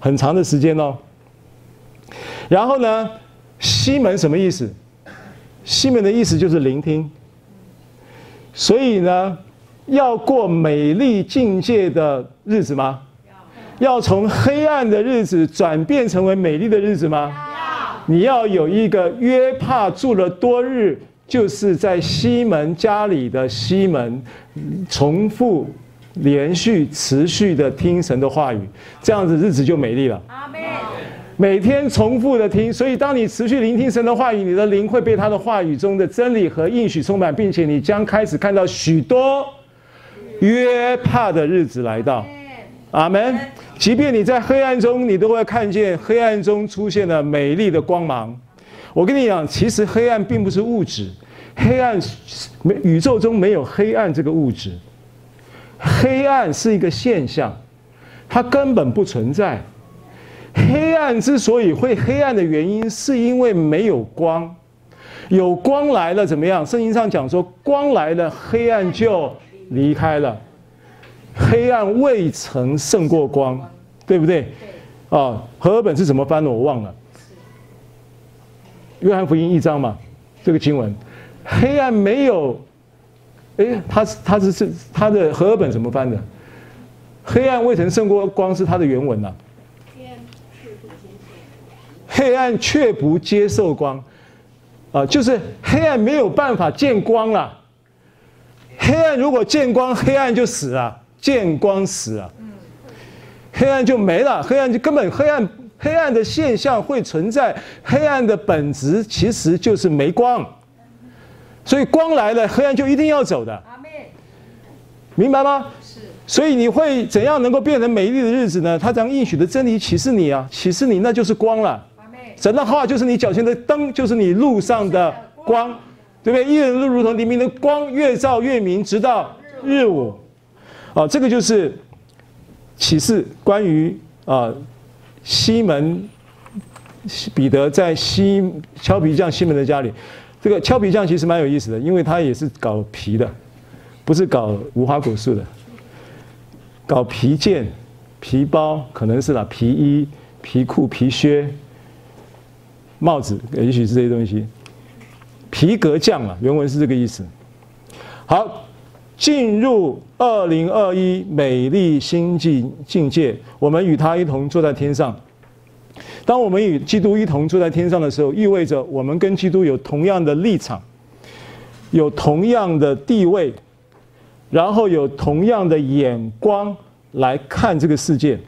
很长的时间哦。然后呢，西门什么意思？西门的意思就是聆听。所以呢，要过美丽境界的日子吗？要从黑暗的日子转变成为美丽的日子吗？你要有一个约帕住了多日，就是在西门家里的西门，重复、连续、持续的听神的话语，这样子日子就美丽了。阿门。每天重复的听，所以当你持续聆听神的话语，你的灵会被他的话语中的真理和应许充满，并且你将开始看到许多约帕的日子来到。阿门。即便你在黑暗中，你都会看见黑暗中出现了美丽的光芒。我跟你讲，其实黑暗并不是物质，黑暗没宇宙中没有黑暗这个物质，黑暗是一个现象，它根本不存在。黑暗之所以会黑暗的原因，是因为没有光。有光来了怎么样？圣经上讲说，光来了，黑暗就离开了。黑暗未曾胜过光，对不对？啊，和尔本是怎么翻的？我忘了。约翰福音一章嘛，这个经文，黑暗没有，哎，他是他是是他的和尔本怎么翻的？黑暗未曾胜过光是他的原文呐、啊。黑暗却不接受光，啊，就是黑暗没有办法见光了。黑暗如果见光，黑暗就死了，见光死了，黑暗就没了，黑暗就根本黑暗黑暗的现象会存在，黑暗的本质其实就是没光，所以光来了，黑暗就一定要走的。明白吗？是。所以你会怎样能够变成美丽的日子呢？他将应许的真理启示你啊，启示你那就是光了。神的话就是你脚前的灯，就是你路上的光，对不对？一人路如同黎明的光，越照越明，直到日午。啊，这个就是启示关于啊西门彼得在西敲皮匠西门的家里。这个敲皮匠其实蛮有意思的，因为他也是搞皮的，不是搞无花果树的，搞皮件、皮包，可能是啦，皮衣、皮裤、皮靴。帽子，也许是这些东西。皮革匠啊，原文是这个意思。好，进入二零二一美丽新境境界，我们与他一同坐在天上。当我们与基督一同坐在天上的时候，意味着我们跟基督有同样的立场，有同样的地位，然后有同样的眼光来看这个世界。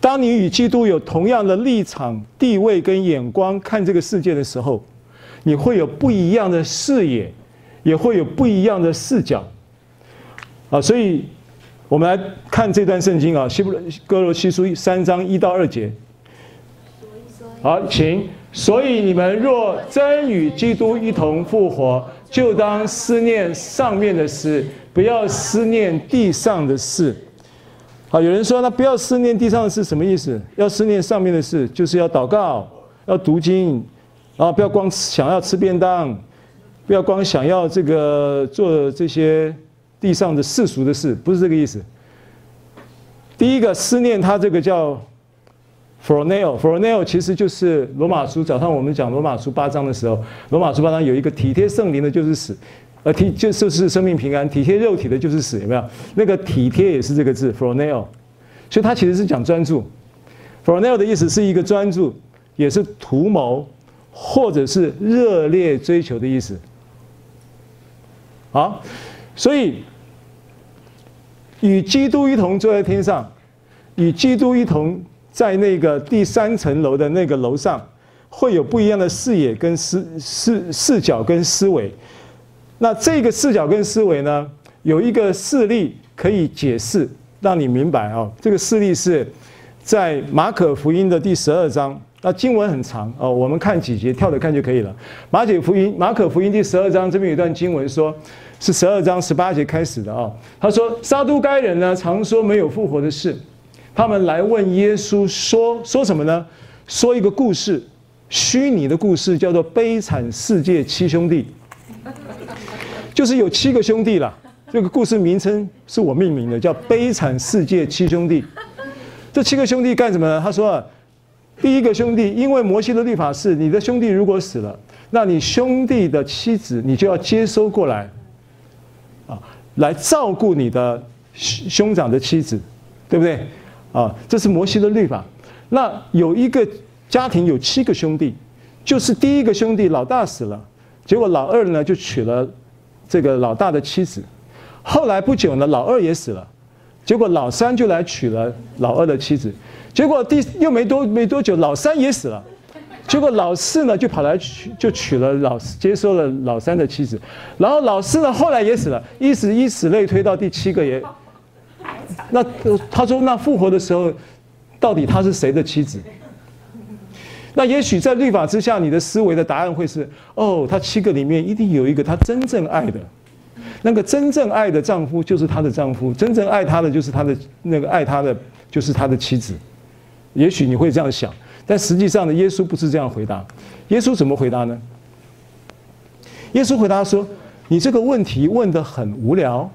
当你与基督有同样的立场、地位跟眼光看这个世界的时候，你会有不一样的视野，也会有不一样的视角。啊，所以我们来看这段圣经啊，《希伯哥罗西书》三章一到二节。好，请。所以你们若真与基督一同复活，就当思念上面的事，不要思念地上的事。好，有人说，那不要思念地上的事，什么意思？要思念上面的事，就是要祷告，要读经，啊，不要光想要吃便当，不要光想要这个做这些地上的世俗的事，不是这个意思。第一个思念，他这个叫 phroneo，phroneo 其实就是罗马书。早上我们讲罗马书八章的时候，罗马书八章有一个体贴圣灵的，就是死。呃，体就就是生命平安，体贴肉体的就是死，有没有？那个体贴也是这个字 f r o n e l 所以它其实是讲专注。f r o n e l 的意思是一个专注，也是图谋，或者是热烈追求的意思。好，所以与基督一同坐在天上，与基督一同在那个第三层楼的那个楼上，会有不一样的视野跟视视视角跟思维。那这个视角跟思维呢，有一个事例可以解释，让你明白哦。这个事例是在马可福音的第十二章，那经文很长哦，我们看几节，跳着看就可以了。马可福音，马可福音第十二章这边有一段经文说，是十二章十八节开始的啊。他说，撒都该人呢，常说没有复活的事，他们来问耶稣说，说什么呢？说一个故事，虚拟的故事，叫做《悲惨世界七兄弟》。就是有七个兄弟了，这个故事名称是我命名的，叫《悲惨世界七兄弟》。这七个兄弟干什么呢？他说啊，第一个兄弟，因为摩西的律法是，你的兄弟如果死了，那你兄弟的妻子你就要接收过来，啊，来照顾你的兄长的妻子，对不对？啊，这是摩西的律法。那有一个家庭有七个兄弟，就是第一个兄弟老大死了，结果老二呢就娶了。这个老大的妻子，后来不久呢，老二也死了，结果老三就来娶了老二的妻子，结果第又没多没多久，老三也死了，结果老四呢就跑来娶就娶了老接收了老三的妻子，然后老四呢后来也死了，以此以此类推到第七个也，那他说那复活的时候，到底他是谁的妻子？那也许在律法之下，你的思维的答案会是：哦，他七个里面一定有一个他真正爱的，那个真正爱的丈夫就是他的丈夫，真正爱他的就是他的那个爱他的就是他的妻子。也许你会这样想，但实际上呢，耶稣不是这样回答。耶稣怎么回答呢？耶稣回答说：“你这个问题问得很无聊，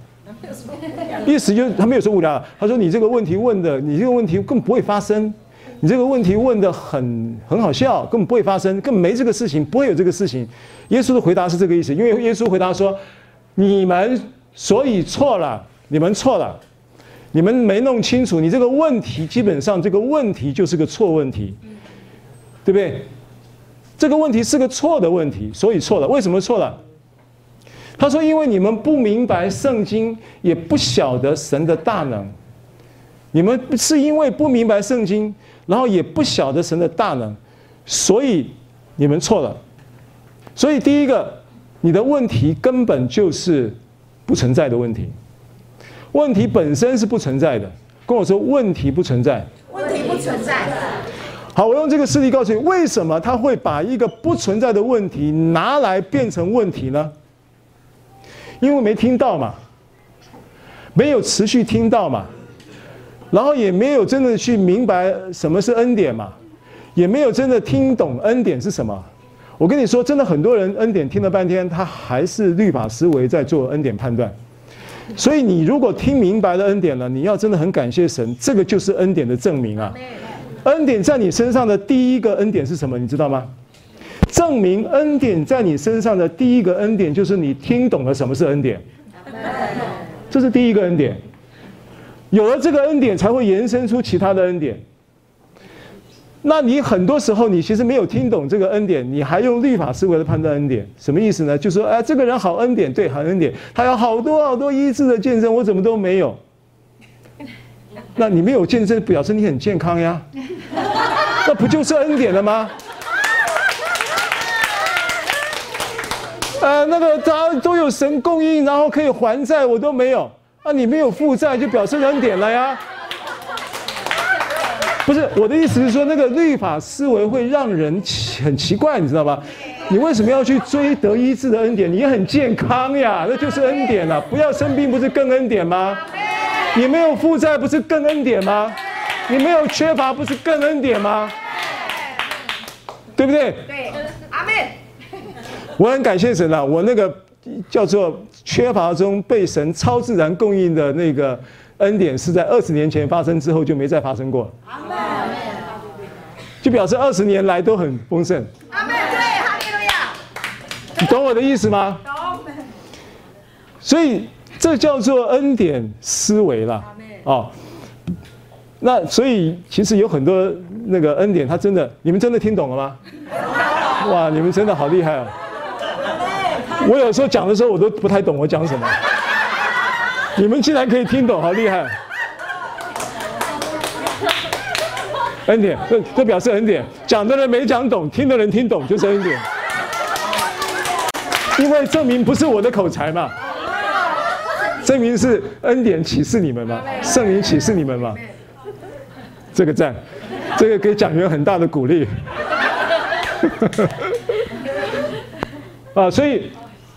意思就是他没有说无聊，他说你这个问题问的，你这个问题更不会发生，你这个问题问的很很好笑，根本不会发生，根本没这个事情，不会有这个事情。耶稣的回答是这个意思，因为耶稣回答说，你们所以错了，你们错了，你们没弄清楚，你这个问题基本上这个问题就是个错问题，对不对？这个问题是个错的问题，所以错了。为什么错了？他说：“因为你们不明白圣经，也不晓得神的大能。你们是因为不明白圣经，然后也不晓得神的大能，所以你们错了。所以第一个，你的问题根本就是不存在的问题。问题本身是不存在的。跟我说，问题不存在。问题不存在。好，我用这个事例告诉你，为什么他会把一个不存在的问题拿来变成问题呢？”因为没听到嘛，没有持续听到嘛，然后也没有真的去明白什么是恩典嘛，也没有真的听懂恩典是什么。我跟你说，真的很多人恩典听了半天，他还是律法思维在做恩典判断。所以你如果听明白了恩典了，你要真的很感谢神，这个就是恩典的证明啊。恩典在你身上的第一个恩典是什么？你知道吗？证明恩典在你身上的第一个恩典，就是你听懂了什么是恩典。这是第一个恩典。有了这个恩典，才会延伸出其他的恩典。那你很多时候，你其实没有听懂这个恩典，你还用律法思维来判断恩典，什么意思呢？就说，哎，这个人好恩典，对，好恩典，他有好多好多医治的见证，我怎么都没有？那你没有见证，表示你很健康呀。那不就是恩典了吗？呃，那个他都有神供应，然后可以还债，我都没有。啊，你没有负债，就表示恩典了呀。不是我的意思是说，那个律法思维会让人很奇怪，你知道吧？你为什么要去追得医治的恩典？你很健康呀，那就是恩典了。不要生病，不是更恩典吗？你没有负债，不是更恩典吗？你没有缺乏，不是更恩典吗？对不对？对，阿妹。我很感谢神啊！我那个叫做缺乏中被神超自然供应的那个恩典，是在二十年前发生之后就没再发生过。阿门。就表示二十年来都很丰盛。阿门。对，哈利路亚。你懂我的意思吗？懂。所以这叫做恩典思维了。哦。那所以其实有很多那个恩典，他真的，你们真的听懂了吗？哇，你们真的好厉害啊！我有时候讲的时候，我都不太懂我讲什么。你们竟然可以听懂，好厉害！恩典，这这表示恩典。讲的人没讲懂，听的人听懂，就是恩典。因为证明不是我的口才嘛，证明是恩典启示你们嘛，圣灵启示你们嘛。这个赞，这个给讲员很大的鼓励。啊，所以。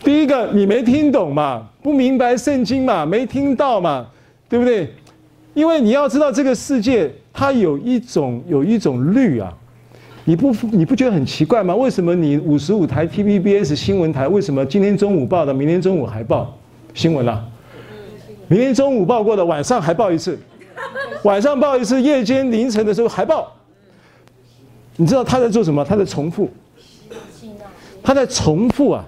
第一个，你没听懂嘛，不明白圣经嘛，没听到嘛，对不对？因为你要知道，这个世界它有一种有一种律啊，你不你不觉得很奇怪吗？为什么你五十五台 TVBS 新闻台，为什么今天中午报的，明天中午还报新闻啊？明天中午报过的，晚上还报一次，晚上报一次，夜间凌晨的时候还报。你知道他在做什么？他在重复，他在重复啊。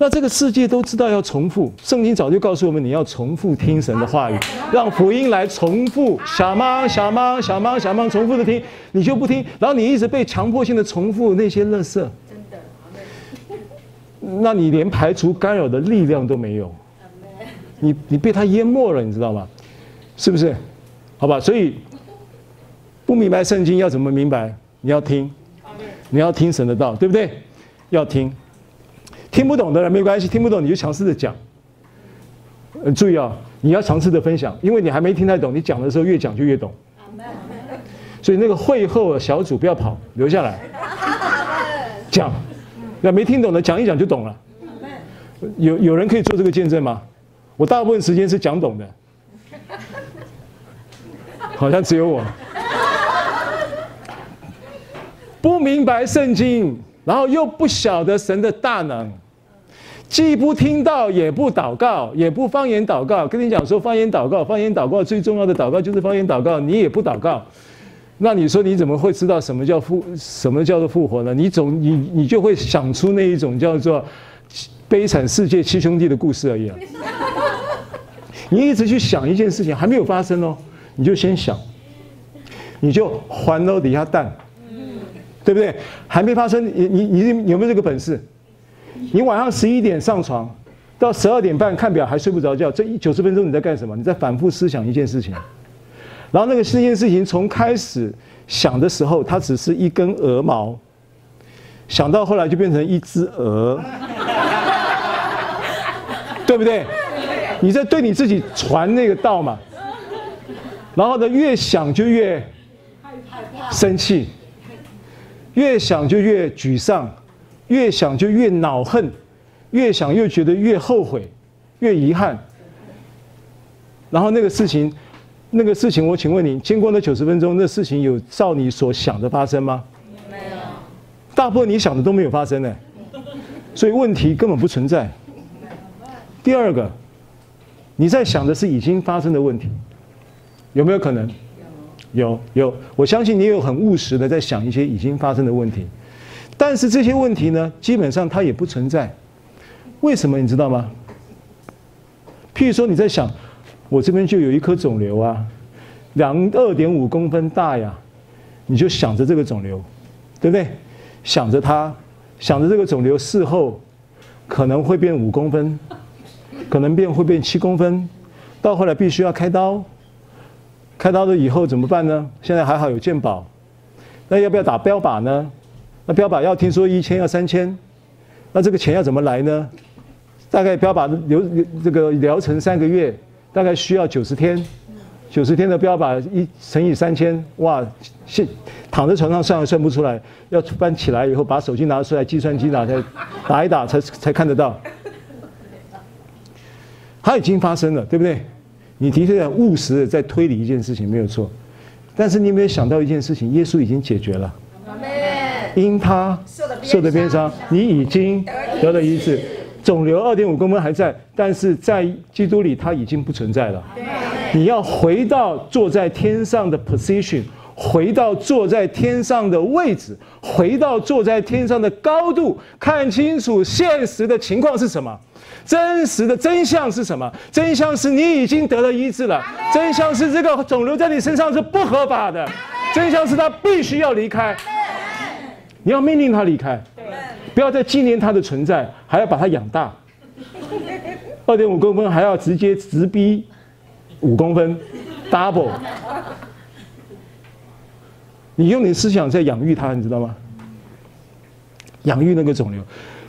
那这个世界都知道要重复，圣经早就告诉我们，你要重复听神的话语，让福音来重复，小吗小吗小吗小吗，重复的听，你就不听，然后你一直被强迫性的重复那些垃圾，真的，那你连排除干扰的力量都没有，你你被它淹没了，你知道吗？是不是？好吧，所以不明白圣经要怎么明白？你要听，你要听神的道，对不对？要听。听不懂的人没关系，听不懂你就尝试着讲。呃，注意啊，你要尝试着分享，因为你还没听太懂，你讲的时候越讲就越懂。所以那个会后小组不要跑，留下来 讲。那没听懂的讲一讲就懂了。有有人可以做这个见证吗？我大部分时间是讲懂的，好像只有我 不明白圣经。然后又不晓得神的大能，既不听道，也不祷告，也不方言祷告。跟你讲说方言祷告，方言祷告最重要的祷告就是方言祷告，你也不祷告，那你说你怎么会知道什么叫复什么叫做复活呢？你总你你就会想出那一种叫做悲惨世界七兄弟的故事而已啊。你一直去想一件事情还没有发生哦，你就先想，你就环楼底下蛋，对不对？还没发生，你你你有没有这个本事？你晚上十一点上床，到十二点半看表还睡不着觉，这一九十分钟你在干什么？你在反复思想一件事情，然后那个这件事情从开始想的时候，它只是一根鹅毛，想到后来就变成一只鹅，对不对？你在对你自己传那个道嘛，然后呢，越想就越生气，越想就越沮丧。越想就越恼恨，越想越觉得越后悔，越遗憾。然后那个事情，那个事情，我请问你，经过那九十分钟，那事情有照你所想的发生吗？没有。大部分你想的都没有发生呢，所以问题根本不存在。第二个，你在想的是已经发生的问题，有没有可能？有有，我相信你有很务实的在想一些已经发生的问题。但是这些问题呢，基本上它也不存在。为什么你知道吗？譬如说你在想，我这边就有一颗肿瘤啊，两二点五公分大呀，你就想着这个肿瘤，对不对？想着它，想着这个肿瘤事后可能会变五公分，可能变会变七公分，到后来必须要开刀。开刀了以后怎么办呢？现在还好有健保，那要不要打标靶呢？那标靶要听说一千要三千，那这个钱要怎么来呢？大概标靶疗这个疗程三个月，大概需要九十天，九十天的标靶一乘以三千，哇，现躺在床上算也算不出来，要搬起来以后把手机拿出来，计算机拿来打一打才才看得到。它已经发生了，对不对？你的确很务实的在推理一件事情没有错，但是你有没有想到一件事情？耶稣已经解决了。因他受的鞭伤，你已经得了医治。肿瘤二点五公分还在，但是在基督里它已经不存在了。你要回到坐在天上的 position，回到坐在天上的位置，回到坐在天上的高度，看清楚现实的情况是什么，真实的真相是什么？真相是你已经得了医治了。真相是这个肿瘤在你身上是不合法的。真相是他必须要离开。你要命令他离开，不要再纪念他的存在，还要把他养大。二点五公分还要直接直逼五公分，double。你用你的思想在养育它，你知道吗？养育那个肿瘤，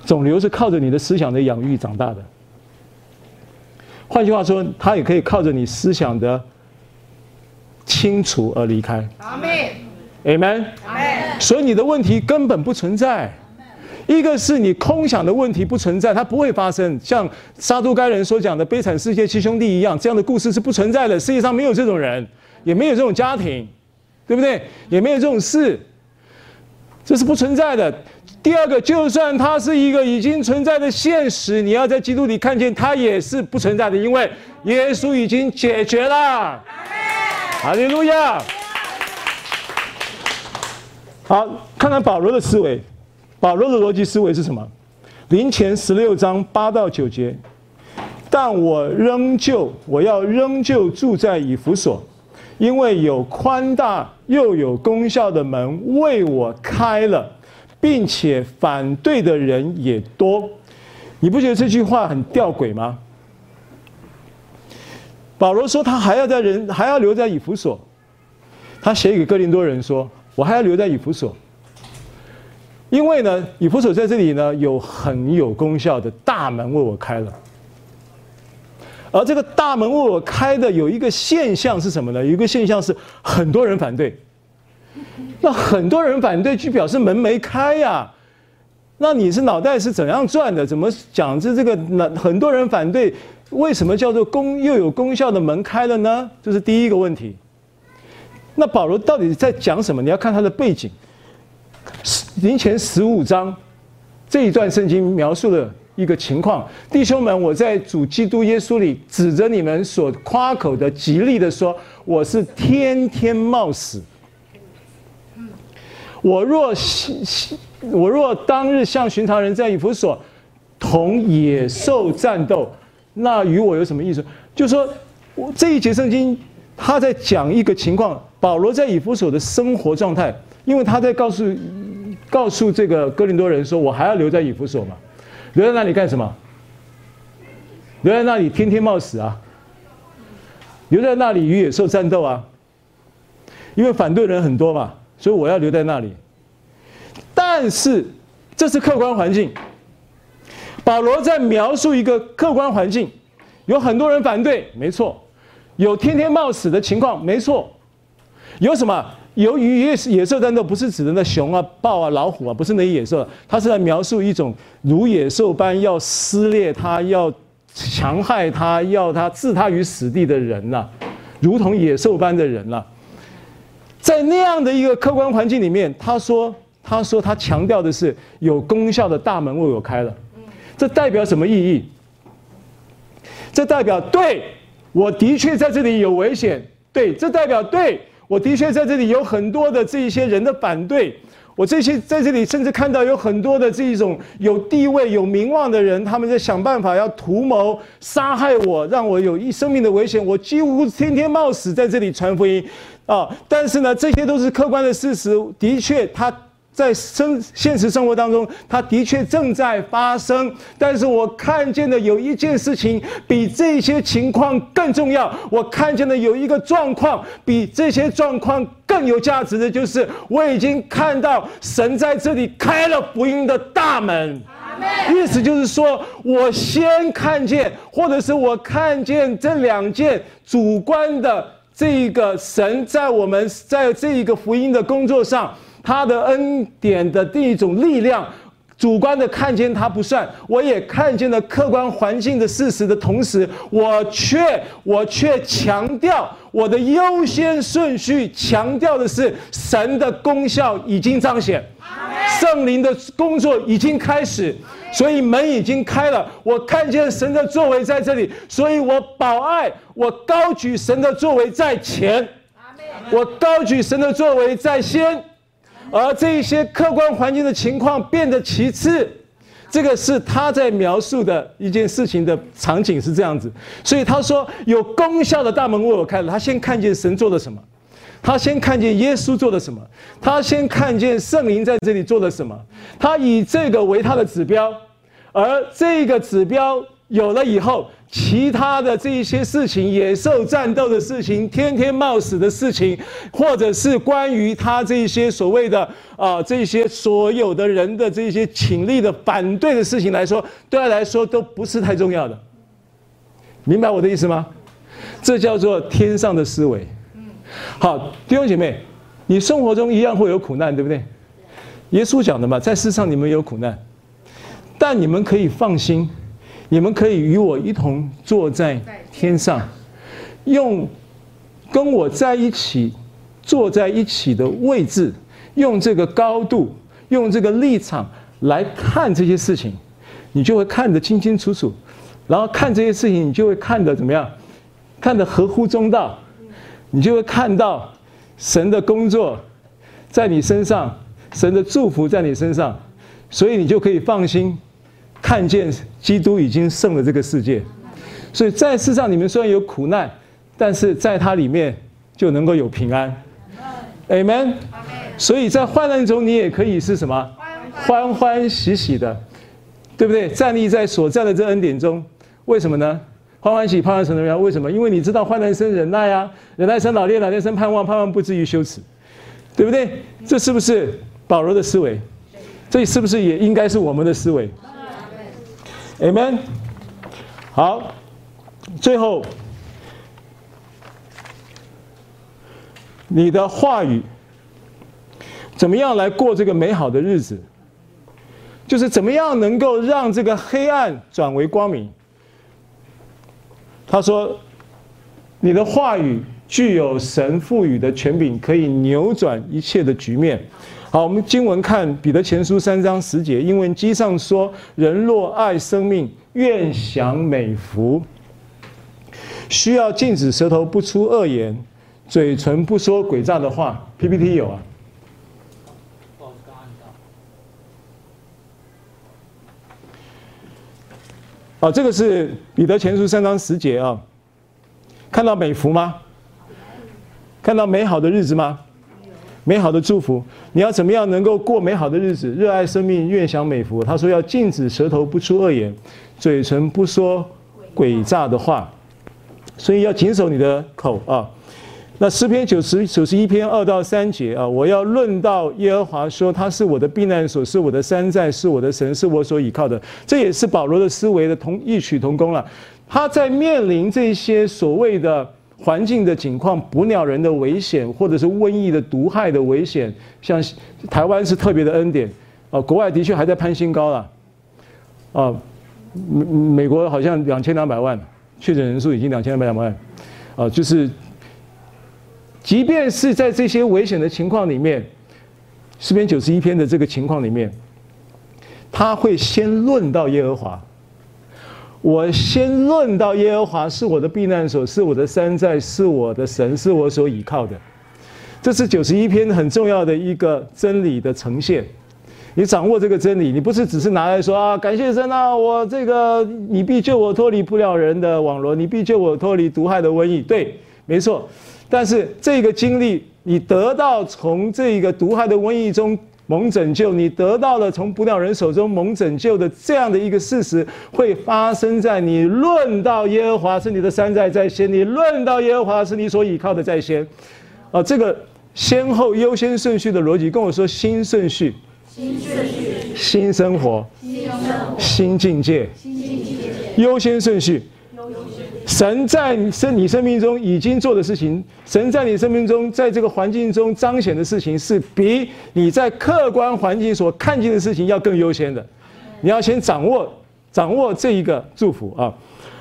肿瘤是靠着你的思想的养育长大的。换句话说，它也可以靠着你思想的清除而离开。阿门。Amen。所以你的问题根本不存在，一个是你空想的问题不存在，它不会发生。像撒都该人所讲的悲惨世界七兄弟一样，这样的故事是不存在的。世界上没有这种人，也没有这种家庭，对不对？也没有这种事，这是不存在的。第二个，就算它是一个已经存在的现实，你要在基督里看见它也是不存在的，因为耶稣已经解决了。哈利路亚。好，看看保罗的思维。保罗的逻辑思维是什么？林前十六章八到九节。但我仍旧，我要仍旧住在以弗所，因为有宽大又有功效的门为我开了，并且反对的人也多。你不觉得这句话很吊诡吗？保罗说他还要在人，还要留在以弗所。他写给哥林多人说。我还要留在以弗所，因为呢，以弗所在这里呢有很有功效的大门为我开了，而这个大门为我开的有一个现象是什么呢？有一个现象是很多人反对，那很多人反对就表示门没开呀，那你是脑袋是怎样转的？怎么讲这这个？那很多人反对，为什么叫做功又有功效的门开了呢？这是第一个问题。那保罗到底在讲什么？你要看他的背景。林前十五章这一段圣经描述了一个情况，弟兄们，我在主基督耶稣里指着你们所夸口的，极力的说，我是天天冒死。我若我若当日像寻常人在以弗所同野兽战斗，那与我有什么意思？就说，我这一节圣经他在讲一个情况，保罗在以弗所的生活状态，因为他在告诉告诉这个哥林多人说，我还要留在以弗所嘛，留在那里干什么？留在那里天天冒死啊，留在那里与野兽战斗啊，因为反对人很多嘛。所以我要留在那里，但是这是客观环境。保罗在描述一个客观环境，有很多人反对，没错；有天天冒死的情况，没错。有什么？由于野野兽战斗，不是指的那熊啊、豹啊、老虎啊，不是那些野兽，他是在描述一种如野兽般要撕裂他、要强害他、要他置他于死地的人呐、如同野兽般的人呐、在那样的一个客观环境里面，他说：“他说他强调的是有功效的大门为我开了，这代表什么意义？这代表对我的确在这里有危险，对，这代表对我的确在这里有很多的这一些人的反对，我这些在这里甚至看到有很多的这一种有地位、有名望的人，他们在想办法要图谋杀害我，让我有一生命的危险，我几乎天天冒死在这里传福音。”啊！但是呢，这些都是客观的事实。的确，他在生现实生活当中，它的确正在发生。但是我看见的有一件事情比这些情况更重要。我看见的有一个状况比这些状况更有价值的就是，我已经看到神在这里开了福音的大门。意思就是说，我先看见，或者是我看见这两件主观的。这一个神在我们在这一个福音的工作上，他的恩典的第一种力量，主观的看见他不算，我也看见了客观环境的事实的同时，我却我却强调我的优先顺序，强调的是神的功效已经彰显，圣灵的工作已经开始。所以门已经开了，我看见神的作为在这里，所以我保爱，我高举神的作为在前，我高举神的作为在先，而这一些客观环境的情况变得其次，这个是他在描述的一件事情的场景是这样子，所以他说有功效的大门为我开了，他先看见神做了什么。他先看见耶稣做了什么，他先看见圣灵在这里做了什么，他以这个为他的指标，而这个指标有了以后，其他的这一些事情，野兽战斗的事情，天天冒死的事情，或者是关于他这些所谓的啊这些所有的人的这些请力的反对的事情来说，对他来说都不是太重要的，明白我的意思吗？这叫做天上的思维。好，弟兄姐妹，你生活中一样会有苦难，对不对？耶稣讲的嘛，在世上你们有苦难，但你们可以放心，你们可以与我一同坐在天上，用跟我在一起坐在一起的位置，用这个高度，用这个立场来看这些事情，你就会看得清清楚楚，然后看这些事情，你就会看得怎么样？看得合乎中道。你就会看到神的工作在你身上，神的祝福在你身上，所以你就可以放心看见基督已经胜了这个世界。所以在世上你们虽然有苦难，但是在他里面就能够有平安。Amen。所以在患难中你也可以是什么？欢欢喜喜的，对不对？站立在所在的这恩典中，为什么呢？欢欢喜，盼望神的荣耀。为什么？因为你知道，患难生忍耐啊，忍耐生老练，老练生盼望，盼望不至于羞耻，对不对？这是不是保罗的思维？这是不是也应该是我们的思维？Amen。好，最后，你的话语怎么样来过这个美好的日子？就是怎么样能够让这个黑暗转为光明？他说：“你的话语具有神赋予的权柄，可以扭转一切的局面。好，我们经文看彼得前书三章十节，英文经上说：“人若爱生命，愿享美福，需要禁止舌头不出恶言，嘴唇不说诡诈的话。”PPT 有啊。啊，这个是彼得前书三章十节啊，看到美福吗？看到美好的日子吗？美好的祝福，你要怎么样能够过美好的日子？热爱生命，愿享美福。他说要禁止舌头不出恶言，嘴唇不说诡诈的话，所以要谨守你的口啊。那诗篇九十九十一篇二到三节啊，我要论到耶和华说，他是我的避难所，是我的山寨，是我的神，是我所倚靠的。这也是保罗的思维的同异曲同工了。他在面临这些所谓的。环境的景况，捕鸟人的危险，或者是瘟疫的毒害的危险，像台湾是特别的恩典，啊，国外的确还在攀新高了，啊，美美国好像两千两百万确诊人数已经两千两百万，啊，就是，即便是在这些危险的情况里面，四篇九十一篇的这个情况里面，他会先论到耶和华。我先论到耶和华是我的避难所，是我的山寨，是我的神，是我所倚靠的。这是九十一篇很重要的一个真理的呈现。你掌握这个真理，你不是只是拿来说啊，感谢神啊，我这个你必救我脱离不了人的网罗，你必救我脱离毒害的瘟疫。对，没错。但是这个经历，你得到从这个毒害的瘟疫中。蒙拯救，你得到了从捕鸟人手中蒙拯救的这样的一个事实，会发生在你论到耶和华是你的山寨在先，你论到耶和华是你所倚靠的在先，啊，这个先后优先顺序的逻辑，跟我说新顺序，新顺序，新生活，新生活，新境界，新境界，优先顺序。神在你生你生命中已经做的事情，神在你生命中在这个环境中彰显的事情，是比你在客观环境所看见的事情要更优先的。你要先掌握掌握这一个祝福啊。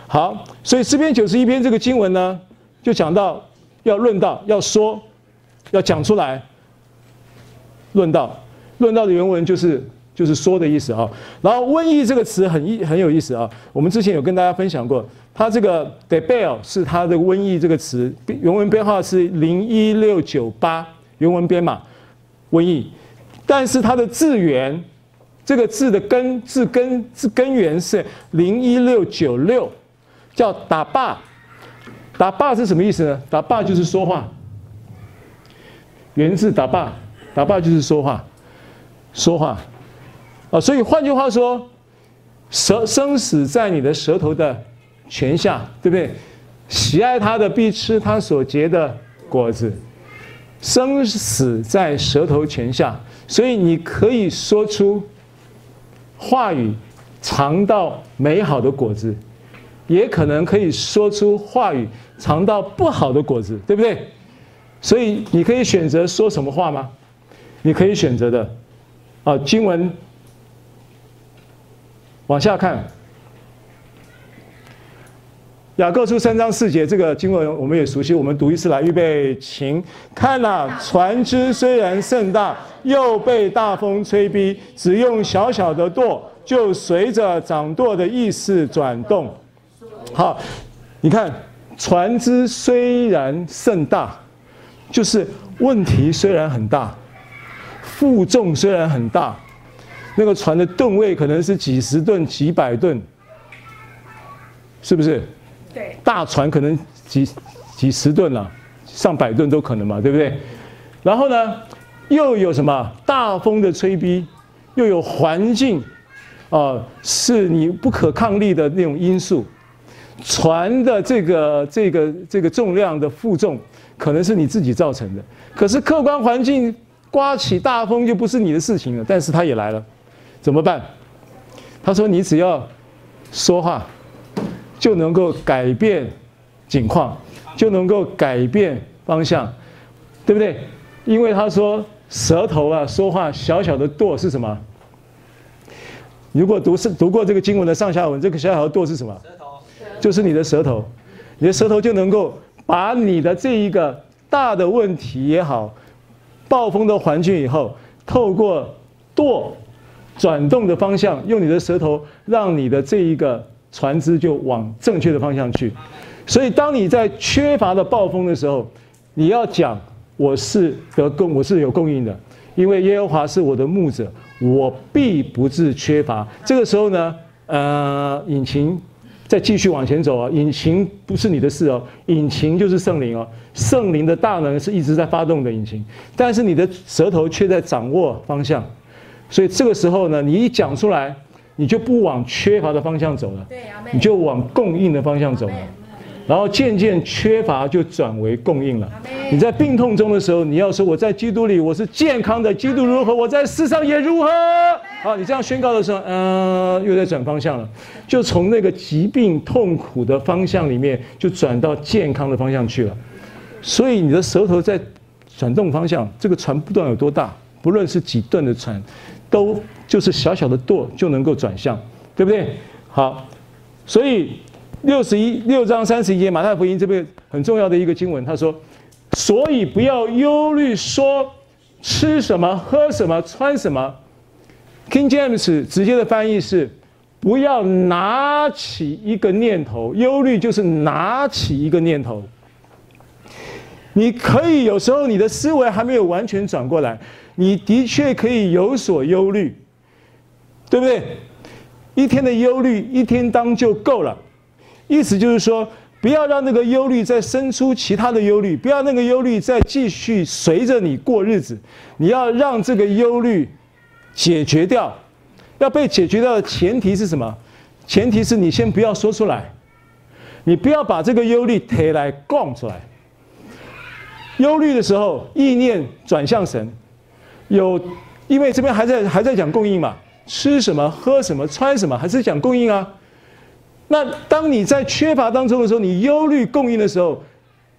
好，所以诗篇九十一篇这个经文呢，就讲到要论道，要说，要讲出来。论道，论道的原文就是就是说的意思啊。然后瘟疫这个词很意很有意思啊，我们之前有跟大家分享过。它这个 debel 是它的瘟疫这个词，原文编号是零一六九八，原文编码瘟疫，但是它的字源，这个字的根字根字根源是零一六九六，叫打霸，打霸是什么意思呢？打霸就是说话，源自打霸，打霸就是说话，说话，啊，所以换句话说，舌生死在你的舌头的。泉下，对不对？喜爱他的必吃他所结的果子，生死在舌头泉下，所以你可以说出话语，尝到美好的果子，也可能可以说出话语，尝到不好的果子，对不对？所以你可以选择说什么话吗？你可以选择的，啊，经文往下看。雅各书三章四节，这个经文我们也熟悉，我们读一次来，预备，请看呐，船只虽然甚大，又被大风吹逼，只用小小的舵，就随着掌舵的意思转动。好，你看，船只虽然甚大，就是问题虽然很大，负重虽然很大，那个船的吨位可能是几十吨、几百吨，是不是？对大船可能几几十吨了，上百吨都可能嘛，对不对？然后呢，又有什么大风的吹逼，又有环境，啊、呃，是你不可抗力的那种因素。船的这个这个这个重量的负重，可能是你自己造成的。可是客观环境刮起大风就不是你的事情了，但是它也来了，怎么办？他说：“你只要说话。”就能够改变景况，就能够改变方向，对不对？因为他说舌头啊，说话小小的舵是什么？如果读是读过这个经文的上下文，这个小小的舵是什么？舌头，就是你的舌头，你的舌头就能够把你的这一个大的问题也好，暴风的环境以后，透过舵转动的方向，用你的舌头让你的这一个船只就往正确的方向去。所以，当你在缺乏的暴风的时候，你要讲我是得供，我是有供应的，因为耶和华是我的牧者，我必不致缺乏。这个时候呢，呃，引擎再继续往前走啊，引擎不是你的事哦，引擎就是圣灵哦，圣灵的大能是一直在发动的引擎，但是你的舌头却在掌握方向，所以这个时候呢，你一讲出来，你就不往缺乏的方向走了，你就往供应的方向走了。然后渐渐缺乏就转为供应了。你在病痛中的时候，你要说我在基督里我是健康的，基督如何，我在世上也如何。好，你这样宣告的时候，嗯、呃，又在转方向了，就从那个疾病痛苦的方向里面，就转到健康的方向去了。所以你的舌头在转动方向，这个船不断有多大，不论是几吨的船，都就是小小的舵就能够转向，对不对？好，所以。六十一六章三十一节，马太福音这边很重要的一个经文，他说：“所以不要忧虑，说吃什么、喝什么、穿什么。” King James 直接的翻译是：“不要拿起一个念头，忧虑就是拿起一个念头。你可以有时候你的思维还没有完全转过来，你的确可以有所忧虑，对不对？一天的忧虑，一天当就够了。”意思就是说，不要让那个忧虑再生出其他的忧虑，不要那个忧虑再继续随着你过日子。你要让这个忧虑解决掉，要被解决掉的前提是什么？前提是你先不要说出来，你不要把这个忧虑提来供出来。忧虑的时候，意念转向神，有，因为这边还在还在讲供应嘛，吃什么、喝什么、穿什么，还是讲供应啊。那当你在缺乏当中的时候，你忧虑供应的时候，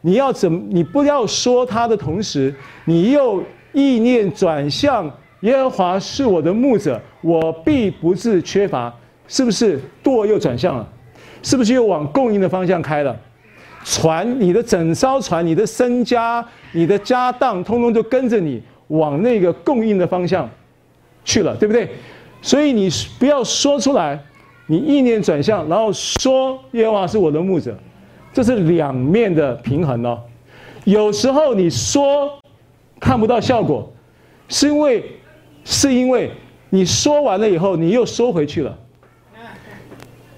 你要怎？你不要说他的同时，你又意念转向耶和华是我的牧者，我必不致缺乏，是不是？舵又转向了，是不是又往供应的方向开了？船，你的整艘船，你的身家，你的家当，通通就跟着你往那个供应的方向去了，对不对？所以你不要说出来。你意念转向，然后说耶和华是我的牧者，这是两面的平衡哦。有时候你说看不到效果，是因为是因为你说完了以后，你又收回去了，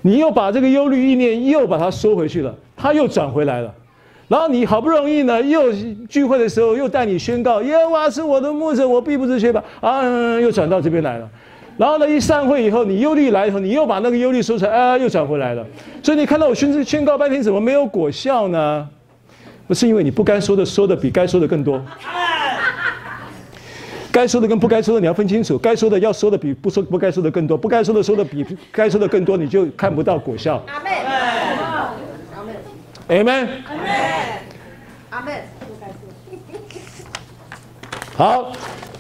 你又把这个忧虑意念又把它收回去了，他又转回来了。然后你好不容易呢，又聚会的时候又带你宣告耶和华是我的牧者，我必不致缺乏啊，又转到这边来了。然后呢，一散会以后，你忧虑来以后，你又把那个忧虑说出来，啊，又转回来了。所以你看到我宣宣告半天，怎么没有果效呢？不是因为你不该说的说的比该说的更多，该说的跟不该说的你要分清楚，该说的要说的比不说不该说的更多，不该说的说的比该说的更多，你就看不到果效。阿门。阿门。阿门。阿门。好。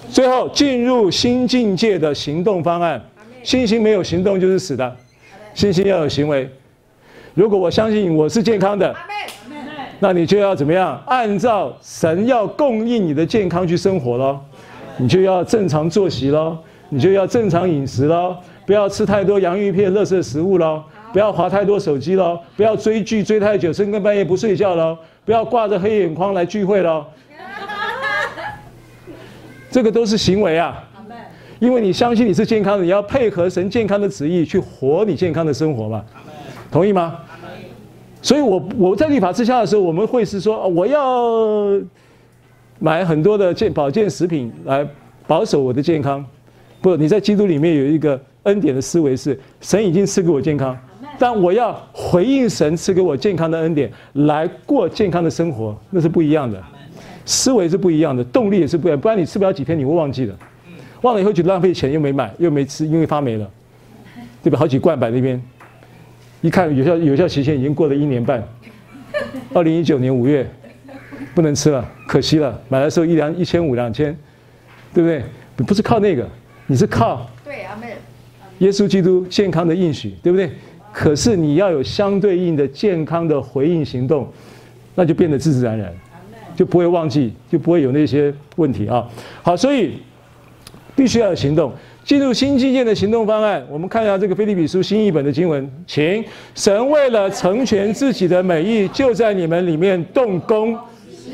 最后进入新境界的行动方案，信心没有行动就是死的，信心要有行为。如果我相信我是健康的，那你就要怎么样？按照神要供应你的健康去生活喽，你就要正常作息喽，你就要正常饮食喽，不要吃太多洋芋片、垃圾食物喽，不要划太多手机喽，不要追剧追太久，深更半夜不睡觉喽，不要挂着黑眼眶来聚会喽。这个都是行为啊，因为你相信你是健康的，你要配合神健康的旨意去活你健康的生活嘛，同意吗？所以我我在律法之下的时候，我们会是说，我要买很多的健保健食品来保守我的健康。不，你在基督里面有一个恩典的思维是，神已经赐给我健康，但我要回应神赐给我健康的恩典来过健康的生活，那是不一样的。思维是不一样的，动力也是不一样，不然你吃不了几天，你会忘记的。忘了以后就浪费钱，又没买，又没吃，因为发霉了，对吧？好几罐摆那边，一看有效有效期限已经过了一年半，二零一九年五月，不能吃了，可惜了。买的时候一两一千五两千，对不对？你不是靠那个，你是靠对阿门，耶稣基督健康的应许，对不对？可是你要有相对应的健康的回应行动。那就变得自自然然，就不会忘记，就不会有那些问题啊。好，所以必须要有行动。进入新基建的行动方案，我们看一下这个腓立比书新译本的经文，请神为了成全自己的美意，就在你们里面动工，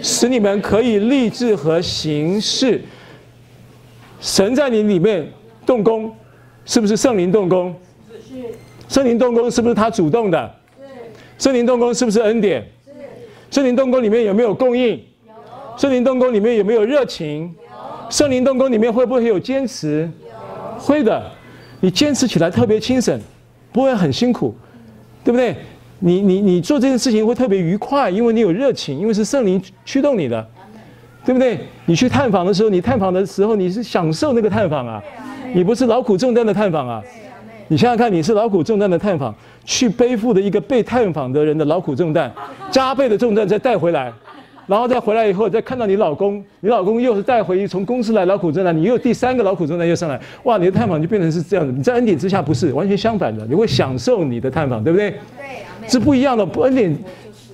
使你们可以立志和行事。神在你里面动工，是不是圣灵动工？是。圣灵动工是不是他主动的？是。圣灵动工是不是恩典？是。圣灵动工里面有没有供应？有。圣灵动工里面有没有热情？有。圣灵动工里面会不会有坚持？会的，你坚持起来特别轻省，不会很辛苦，对不对？你你你做这件事情会特别愉快，因为你有热情，因为是圣灵驱动你的，对不对？你去探访的时候，你探访的时候你是享受那个探访啊，你不是劳苦重担的探访啊。你想想看，你是劳苦重担的探访，去背负的一个被探访的人的劳苦重担，加倍的重担再带回来。然后再回来以后，再看到你老公，你老公又是带回从公司来劳苦重担，你又第三个劳苦重担又上来，哇！你的探访就变成是这样的。你在恩典之下不是完全相反的，你会享受你的探访，对不对？对，是不一样的。恩典，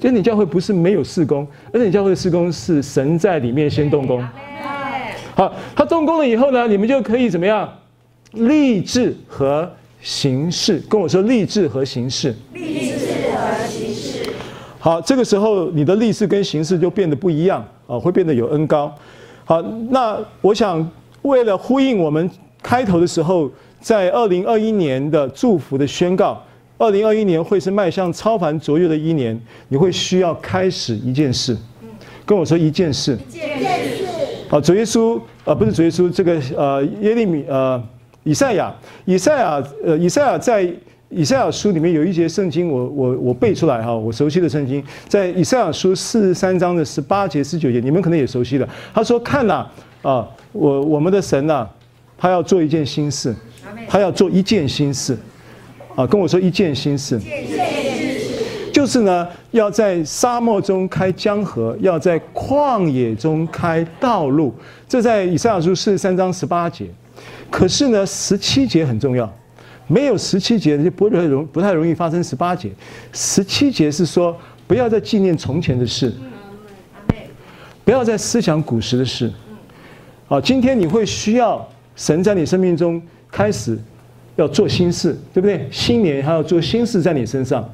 恩典教会不是没有事工，恩典教会的事工是神在里面先动工。好，他动工了以后呢，你们就可以怎么样？立志和行事，跟我说立志和形式。励志和形式。好，这个时候你的立志跟形式就变得不一样啊，会变得有恩高。好，那我想为了呼应我们开头的时候，在二零二一年的祝福的宣告，二零二一年会是迈向超凡卓越的一年，你会需要开始一件事，跟我说一件事。一件事。好，主耶稣呃，不是主耶稣，这个呃耶利米呃以赛亚，以赛亚呃以赛亚在。以赛亚书里面有一节圣经我，我我我背出来哈，我熟悉的圣经，在以赛亚书四十三章的十八节、十九节，你们可能也熟悉的。他说：“看呐，啊，我我们的神呐，他要做一件新事，他要做一件新事，啊，跟我说一件新事，就是呢，要在沙漠中开江河，要在旷野中开道路。这在以赛亚书四十三章十八节，可是呢，十七节很重要。”没有十七节，就不太容不太容易发生十八节。十七节是说，不要再纪念从前的事，不要再思想古时的事。好，今天你会需要神在你生命中开始要做新事，对不对？新年还要做新事在你身上。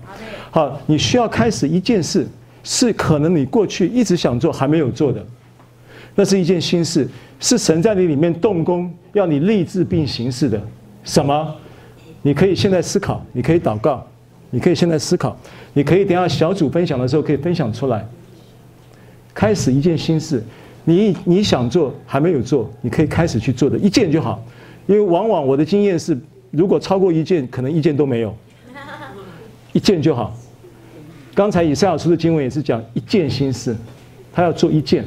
好，你需要开始一件事，是可能你过去一直想做还没有做的，那是一件心事，是神在你里面动工，要你立志并行事的。什么？你可以现在思考，你可以祷告，你可以现在思考，你可以等下小组分享的时候可以分享出来。开始一件心事，你你想做还没有做，你可以开始去做的一件就好，因为往往我的经验是，如果超过一件，可能一件都没有，一件就好。刚才以赛亚书的经文也是讲一件心事，他要做一件。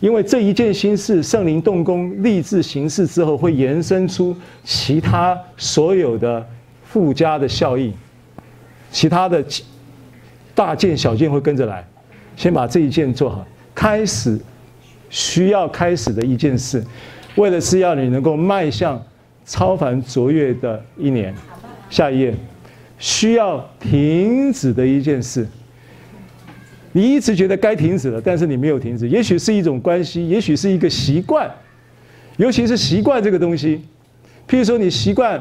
因为这一件心事，圣灵动工、立志行事之后，会延伸出其他所有的附加的效益，其他的大件小件会跟着来。先把这一件做好，开始需要开始的一件事，为的是要你能够迈向超凡卓越的一年。下一页，需要停止的一件事。你一直觉得该停止了，但是你没有停止。也许是一种关系，也许是一个习惯，尤其是习惯这个东西。譬如说，你习惯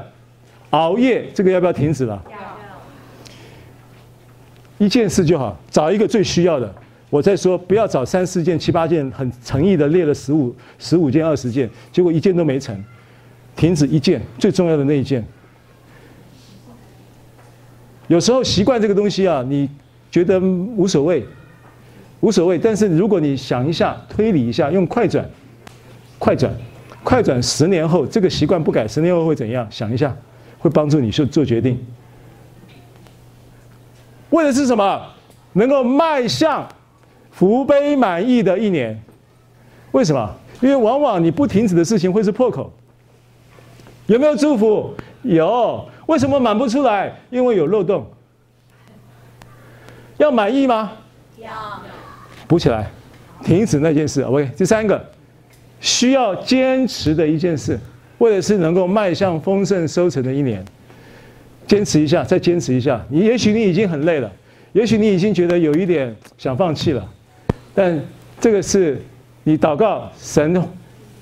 熬夜，这个要不要停止了？一件事就好，找一个最需要的。我再说，不要找三四件、七八件，很诚意的列了十五、十五件、二十件，结果一件都没成。停止一件最重要的那一件。有时候习惯这个东西啊，你觉得无所谓。无所谓，但是如果你想一下，推理一下，用快转，快转，快转，十年后这个习惯不改，十年后会怎样？想一下，会帮助你去做决定。为的是什么？能够迈向福杯满溢的一年。为什么？因为往往你不停止的事情会是破口。有没有祝福？有。为什么满不出来？因为有漏洞。要满意吗？要。补起来，停止那件事。OK，第三个需要坚持的一件事，为的是能够迈向丰盛收成的一年。坚持一下，再坚持一下。你也许你已经很累了，也许你已经觉得有一点想放弃了，但这个是你祷告神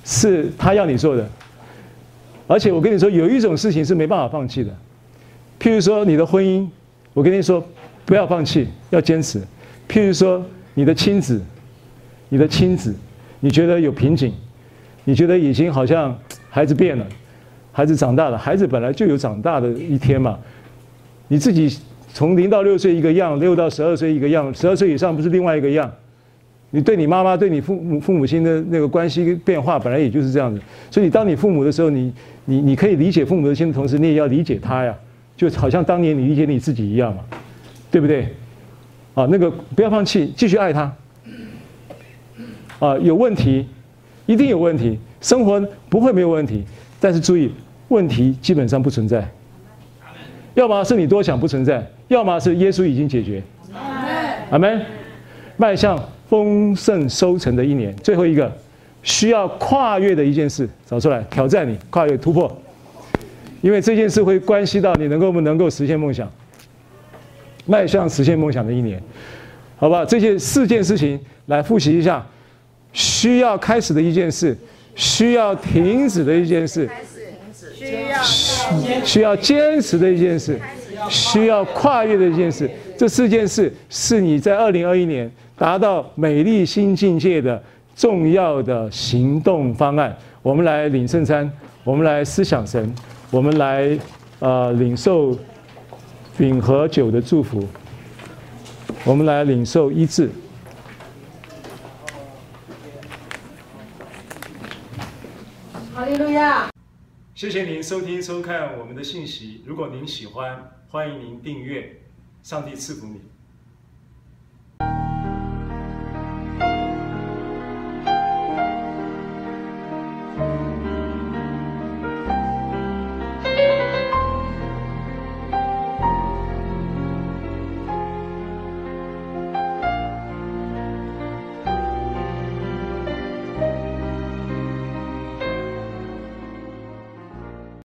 是他要你做的，而且我跟你说，有一种事情是没办法放弃的，譬如说你的婚姻，我跟你说不要放弃，要坚持；譬如说你的亲子，你的亲子，你觉得有瓶颈，你觉得已经好像 孩子变了，孩子长大了，孩子本来就有长大的一天嘛，你自己从零到六岁一个样，六到十二岁一个样，十二岁以上不是另外一个样。你对你妈妈、对你父母、父母亲的那个关系变化，本来也就是这样子。所以，当你父母的时候，你、你、你可以理解父母的心的同时，你也要理解他呀，就好像当年你理解你自己一样嘛，对不对？啊，那个不要放弃，继续爱他。啊，有问题，一定有问题，生活不会没有问题，但是注意，问题基本上不存在。要么是你多想不存在，要么是耶稣已经解决。阿门。迈向。丰盛收成的一年，最后一个需要跨越的一件事，找出来挑战你跨越突破，因为这件事会关系到你能够不能够实现梦想，迈向实现梦想的一年，好吧？这些四件事情来复习一下：需要开始的一件事，需要停止的一件事，需要需要坚持的一件事，需要跨越的一件事。这四件事是你在二零二一年。达到美丽新境界的重要的行动方案，我们来领圣餐，我们来思想神，我们来呃领受饼和酒的祝福，我们来领受医治。哈利路亚！谢谢您收听收看我们的信息。如果您喜欢，欢迎您订阅。上帝赐福你。